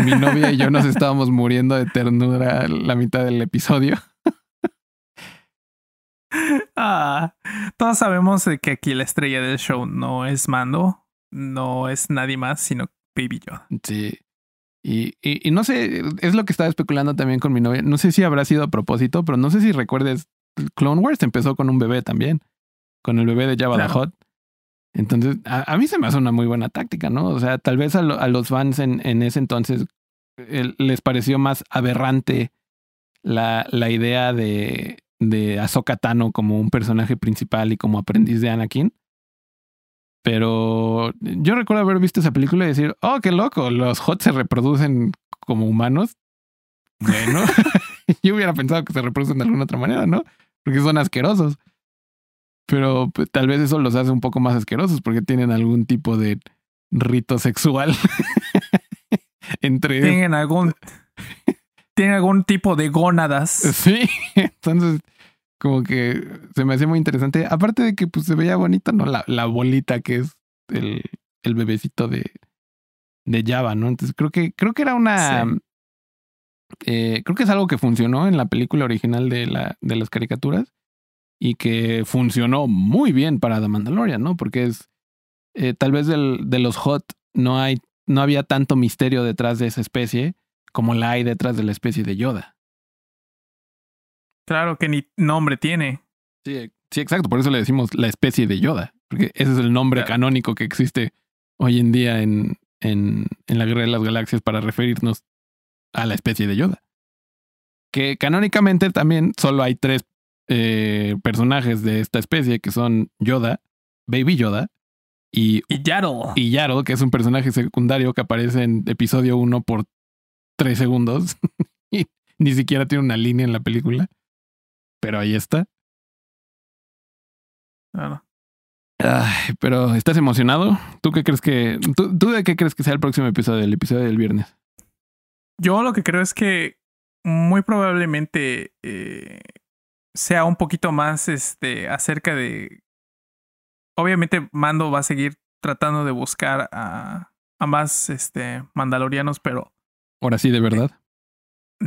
[SPEAKER 2] mi novia y yo nos estábamos muriendo de ternura la mitad del episodio.
[SPEAKER 3] ah, todos sabemos que aquí la estrella del show no es Mando, no es nadie más, sino Baby Yoda.
[SPEAKER 2] Sí. Y, y, y, no sé, es lo que estaba especulando también con mi novia. No sé si habrá sido a propósito, pero no sé si recuerdes, Clone Wars empezó con un bebé también con el bebé de Java the Hot. Entonces, a, mí se me hace una muy buena táctica, ¿no? O sea, tal vez a, los fans en, ese entonces les pareció más aberrante la, idea de, de Tano como un personaje principal y como aprendiz de Anakin. Pero yo recuerdo haber visto esa película y decir, oh, qué loco, los Hot se reproducen como humanos. Bueno, yo hubiera pensado que se reproducen de alguna otra manera, ¿no? Porque son asquerosos. Pero pues, tal vez eso los hace un poco más asquerosos porque tienen algún tipo de rito sexual entre
[SPEAKER 3] tienen algún tienen algún tipo de gónadas.
[SPEAKER 2] Sí, entonces como que se me hacía muy interesante. Aparte de que pues se veía bonita, ¿no? La, la bolita que es el, el bebecito de, de Java, ¿no? Entonces creo que, creo que era una. Eh, creo que es algo que funcionó en la película original de, la, de las caricaturas y que funcionó muy bien para The Mandalorian, ¿no? Porque es eh, tal vez del, de los Hot no hay no había tanto misterio detrás de esa especie como la hay detrás de la especie de Yoda.
[SPEAKER 3] Claro que ni nombre tiene.
[SPEAKER 2] Sí, sí, exacto. Por eso le decimos la especie de Yoda, porque ese es el nombre canónico que existe hoy en día en, en, en la Guerra de las Galaxias para referirnos a la especie de Yoda. Que canónicamente también solo hay tres eh, personajes de esta especie que son Yoda, Baby Yoda y,
[SPEAKER 3] y Yaddle.
[SPEAKER 2] Y Yaddle, que es un personaje secundario que aparece en episodio 1 por tres segundos y ni siquiera tiene una línea en la película. Pero ahí está.
[SPEAKER 3] Claro.
[SPEAKER 2] Ay, pero ¿estás emocionado? ¿Tú qué crees que... Tú, ¿Tú de qué crees que sea el próximo episodio, el episodio del viernes?
[SPEAKER 3] Yo lo que creo es que muy probablemente eh, sea un poquito más este acerca de obviamente Mando va a seguir tratando de buscar a, a más este mandalorianos, pero
[SPEAKER 2] ahora sí de verdad.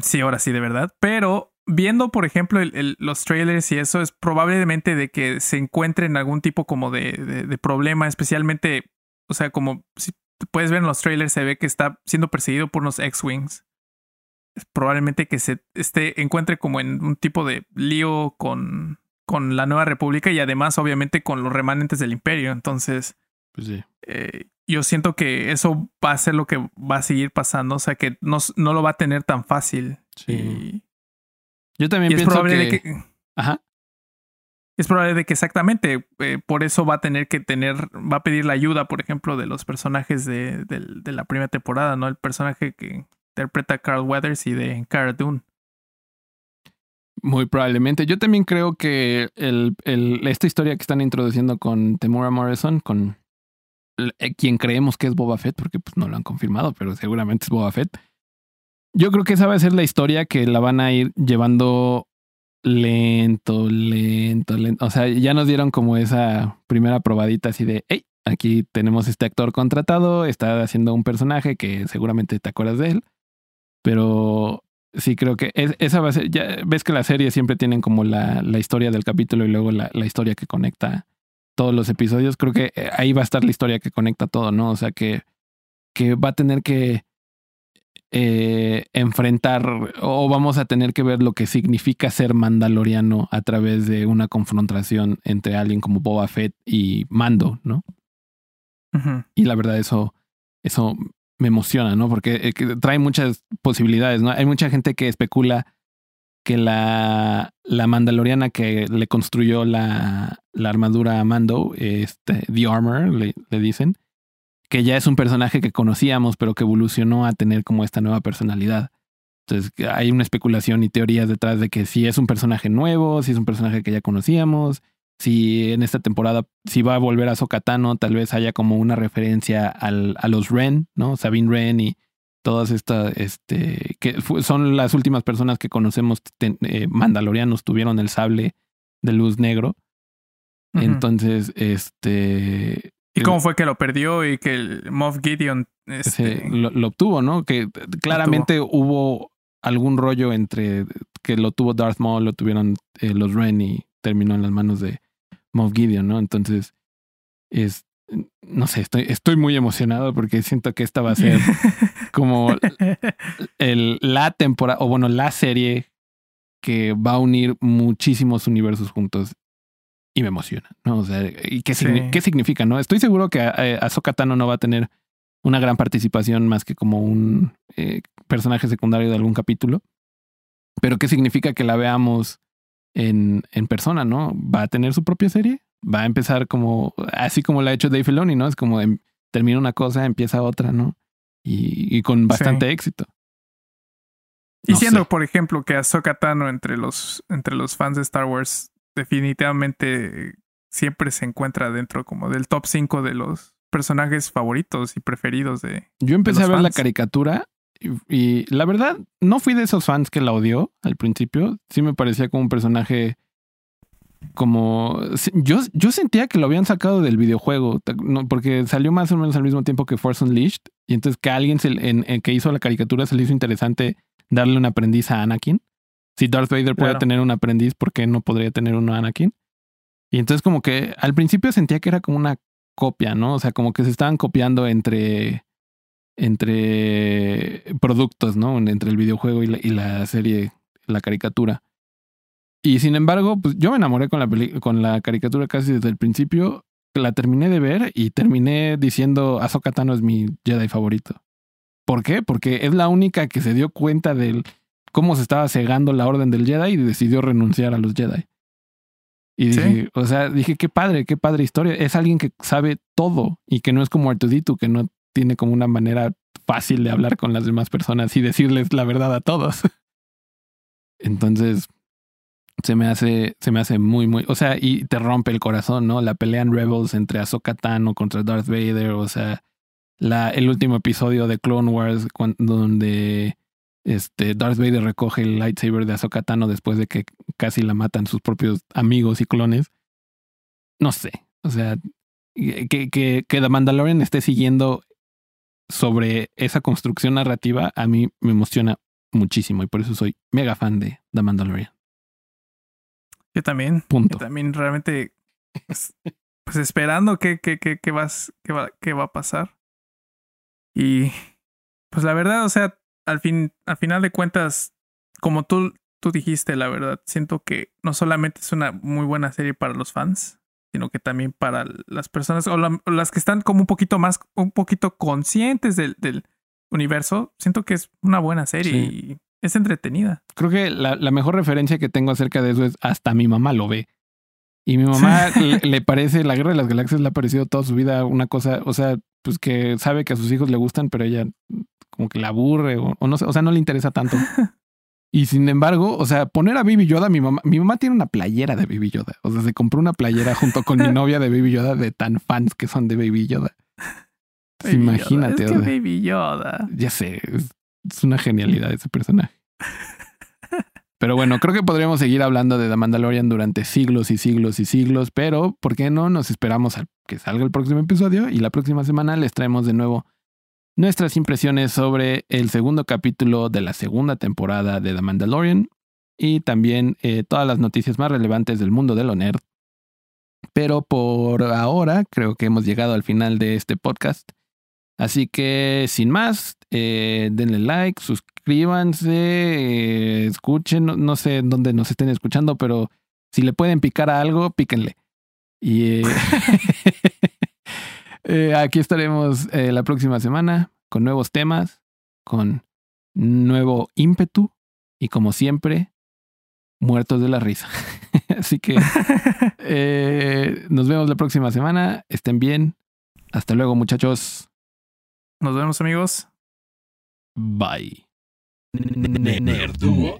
[SPEAKER 3] Sí, ahora sí de verdad, pero viendo por ejemplo el, los trailers y eso es probablemente de que se encuentren algún tipo como de, de, de problema, especialmente, o sea, como si puedes ver en los trailers se ve que está siendo perseguido por unos X-Wings probablemente que se esté, encuentre como en un tipo de lío con con la Nueva República y además, obviamente, con los remanentes del Imperio. Entonces,
[SPEAKER 2] Pues sí.
[SPEAKER 3] eh, yo siento que eso va a ser lo que va a seguir pasando. O sea, que no, no lo va a tener tan fácil.
[SPEAKER 2] Sí.
[SPEAKER 3] Y,
[SPEAKER 2] Yo también
[SPEAKER 3] y es
[SPEAKER 2] pienso
[SPEAKER 3] probable
[SPEAKER 2] que...
[SPEAKER 3] que.
[SPEAKER 2] Ajá.
[SPEAKER 3] Es probable de que exactamente eh, por eso va a tener que tener, va a pedir la ayuda, por ejemplo, de los personajes de, de la primera temporada, ¿no? El personaje que interpreta Carl Weathers y de Cara Dune.
[SPEAKER 2] Muy probablemente. Yo también creo que esta historia que están introduciendo con Temura Morrison, con eh, quien creemos que es Boba Fett, porque pues no lo han confirmado, pero seguramente es Boba Fett. Yo creo que esa va a ser la historia que la van a ir llevando lento, lento, lento. O sea, ya nos dieron como esa primera probadita así de, hey, aquí tenemos este actor contratado, está haciendo un personaje que seguramente te acuerdas de él, pero sí creo que es- esa va a ser, ya ves que las series siempre tienen como la, la historia del capítulo y luego la, la historia que conecta todos los episodios. Creo que eh, ahí va a estar la historia que conecta todo, ¿no? O sea que, que va a tener que eh, enfrentar o vamos a tener que ver lo que significa ser mandaloriano a través de una confrontación entre alguien como Boba Fett y Mando, ¿no? Y la verdad eso, eso me emociona, ¿no? Porque eh, trae muchas posibilidades, ¿no? Hay mucha gente que especula que la, la mandaloriana que le construyó la, la armadura a Mando, este, The Armor, le, le dicen, que ya es un personaje que conocíamos, pero que evolucionó a tener como esta nueva personalidad. Entonces hay una especulación y teorías detrás de que si es un personaje nuevo, si es un personaje que ya conocíamos, si en esta temporada, si va a volver a Sokatano, tal vez haya como una referencia al, a los Ren, ¿no? Sabine Ren y todas estas, este, que son las últimas personas que conocemos, ten- eh, mandalorianos, tuvieron el sable de luz negro. Entonces, este...
[SPEAKER 3] ¿Y cómo fue que lo perdió y que el Moff Gideon este,
[SPEAKER 2] lo obtuvo, ¿no? Que claramente hubo algún rollo entre que lo tuvo Darth Maul, lo tuvieron eh, los Ren y terminó en las manos de Moff Gideon, ¿no? Entonces, es, no sé, estoy, estoy muy emocionado porque siento que esta va a ser como el, la temporada, o bueno, la serie que va a unir muchísimos universos juntos y me emociona, ¿no? O sea, ¿y qué,
[SPEAKER 3] Sí.
[SPEAKER 2] signi- qué significa, no? Estoy seguro que eh, Ahsoka Tano no va a tener una gran participación más que como un eh, personaje secundario de algún capítulo. Pero ¿qué significa que la veamos en, en persona, no? ¿Va a tener su propia serie? Va a empezar como, así como la ha hecho Dave Filoni, ¿no? Es como em- termina una cosa, empieza otra, ¿no? Y, y con bastante éxito.
[SPEAKER 3] Y siendo,
[SPEAKER 2] sé.
[SPEAKER 3] por ejemplo, que Ahsoka Tano entre los, entre los fans de Star Wars definitivamente siempre se encuentra dentro como del top 5 de los personajes favoritos y preferidos de...
[SPEAKER 2] Yo empecé
[SPEAKER 3] los
[SPEAKER 2] a ver la caricatura y, la verdad no fui de esos fans que la odió al principio. Sí me parecía como un personaje como yo yo sentía que lo habían sacado del videojuego no, porque salió más o menos al mismo tiempo que Force Unleashed y entonces que alguien se, en, en que hizo la caricatura se le hizo interesante darle un aprendiz a Anakin. Si Darth Vader puede
[SPEAKER 3] Claro.
[SPEAKER 2] tener un aprendiz, ¿por qué no podría tener uno a Anakin? Y entonces como que al principio sentía que era como una copia, ¿no? O sea, como que se estaban copiando entre entre productos, ¿no? Entre el videojuego y la, y la serie, la caricatura. Y sin embargo, pues yo me enamoré con la peli- con la caricatura casi desde el principio. La terminé de ver y terminé diciendo Ahsoka Tano es mi Jedi favorito. ¿Por qué? Porque es la única que se dio cuenta de cómo se estaba cegando la orden del Jedi y decidió renunciar a los Jedi. Y
[SPEAKER 3] Sí.
[SPEAKER 2] dije, o sea, dije, qué padre, qué padre historia. Es alguien que sabe todo y que no es como Artudito, que no tiene como una manera fácil de hablar con las demás personas y decirles la verdad a todos. Entonces, se me hace, se me hace muy, muy, o sea, y te rompe el corazón, ¿no? La pelea en Rebels entre Ahsoka Tano contra Darth Vader, o sea, la, el último episodio de Clone Wars cuan- donde este Darth Vader recoge el lightsaber de Ahsoka Tano después de que casi la matan sus propios amigos y clones. No sé, o sea, que, que, que The Mandalorian esté siguiendo sobre esa construcción narrativa a mí me emociona muchísimo y por eso soy mega fan de The Mandalorian.
[SPEAKER 3] Yo también.
[SPEAKER 2] Punto.
[SPEAKER 3] Yo también realmente pues, pues esperando qué que, que, que vas, que va, va a pasar. Y pues la verdad, o sea, al fin, al final de cuentas, como tú tú dijiste, la verdad. Siento que no solamente es una muy buena serie para los fans, sino que también para las personas o, las que están como un poquito más, un poquito conscientes del, del universo. Siento que es una buena serie y es entretenida.
[SPEAKER 2] Creo que la, la, mejor referencia que tengo acerca de eso es hasta mi mamá lo ve. Y mi mamá le, parece, la guerra de las galaxias le ha parecido toda su vida una cosa, o sea, pues que sabe que a sus hijos le gustan, pero ella como que la aburre o, no sé, o sea, no le interesa tanto. Y sin embargo, o sea, poner a Baby Yoda, mi mamá, mi mamá tiene una playera de Baby Yoda. O sea, se compró una playera junto con mi novia de Baby Yoda de tan fans que son de Baby Yoda. imagínate.
[SPEAKER 3] Yoda. Es que Baby Yoda.
[SPEAKER 2] Ya sé, es una genialidad ese personaje. Pero bueno, creo que podríamos seguir hablando de The Mandalorian durante siglos y siglos y siglos, pero ¿por qué no? Nos esperamos a que salga el próximo episodio y la próxima semana les traemos de nuevo nuestras impresiones sobre el segundo capítulo de la segunda temporada de The Mandalorian y también eh, todas las noticias más relevantes del mundo de lo nerd. Pero por ahora creo que hemos llegado al final de este podcast. Así que sin más, eh, denle like, suscríbanse, eh, escuchen, no, sé dónde nos estén escuchando, pero si le pueden picar a algo, píquenle. Y eh, aquí estaremos la próxima semana con nuevos temas, con nuevo ímpetu y como siempre, muertos de la risa. Así que nos vemos la próxima semana. Estén bien. Hasta luego muchachos.
[SPEAKER 3] Nos vemos amigos.
[SPEAKER 2] Bye. Nerduo.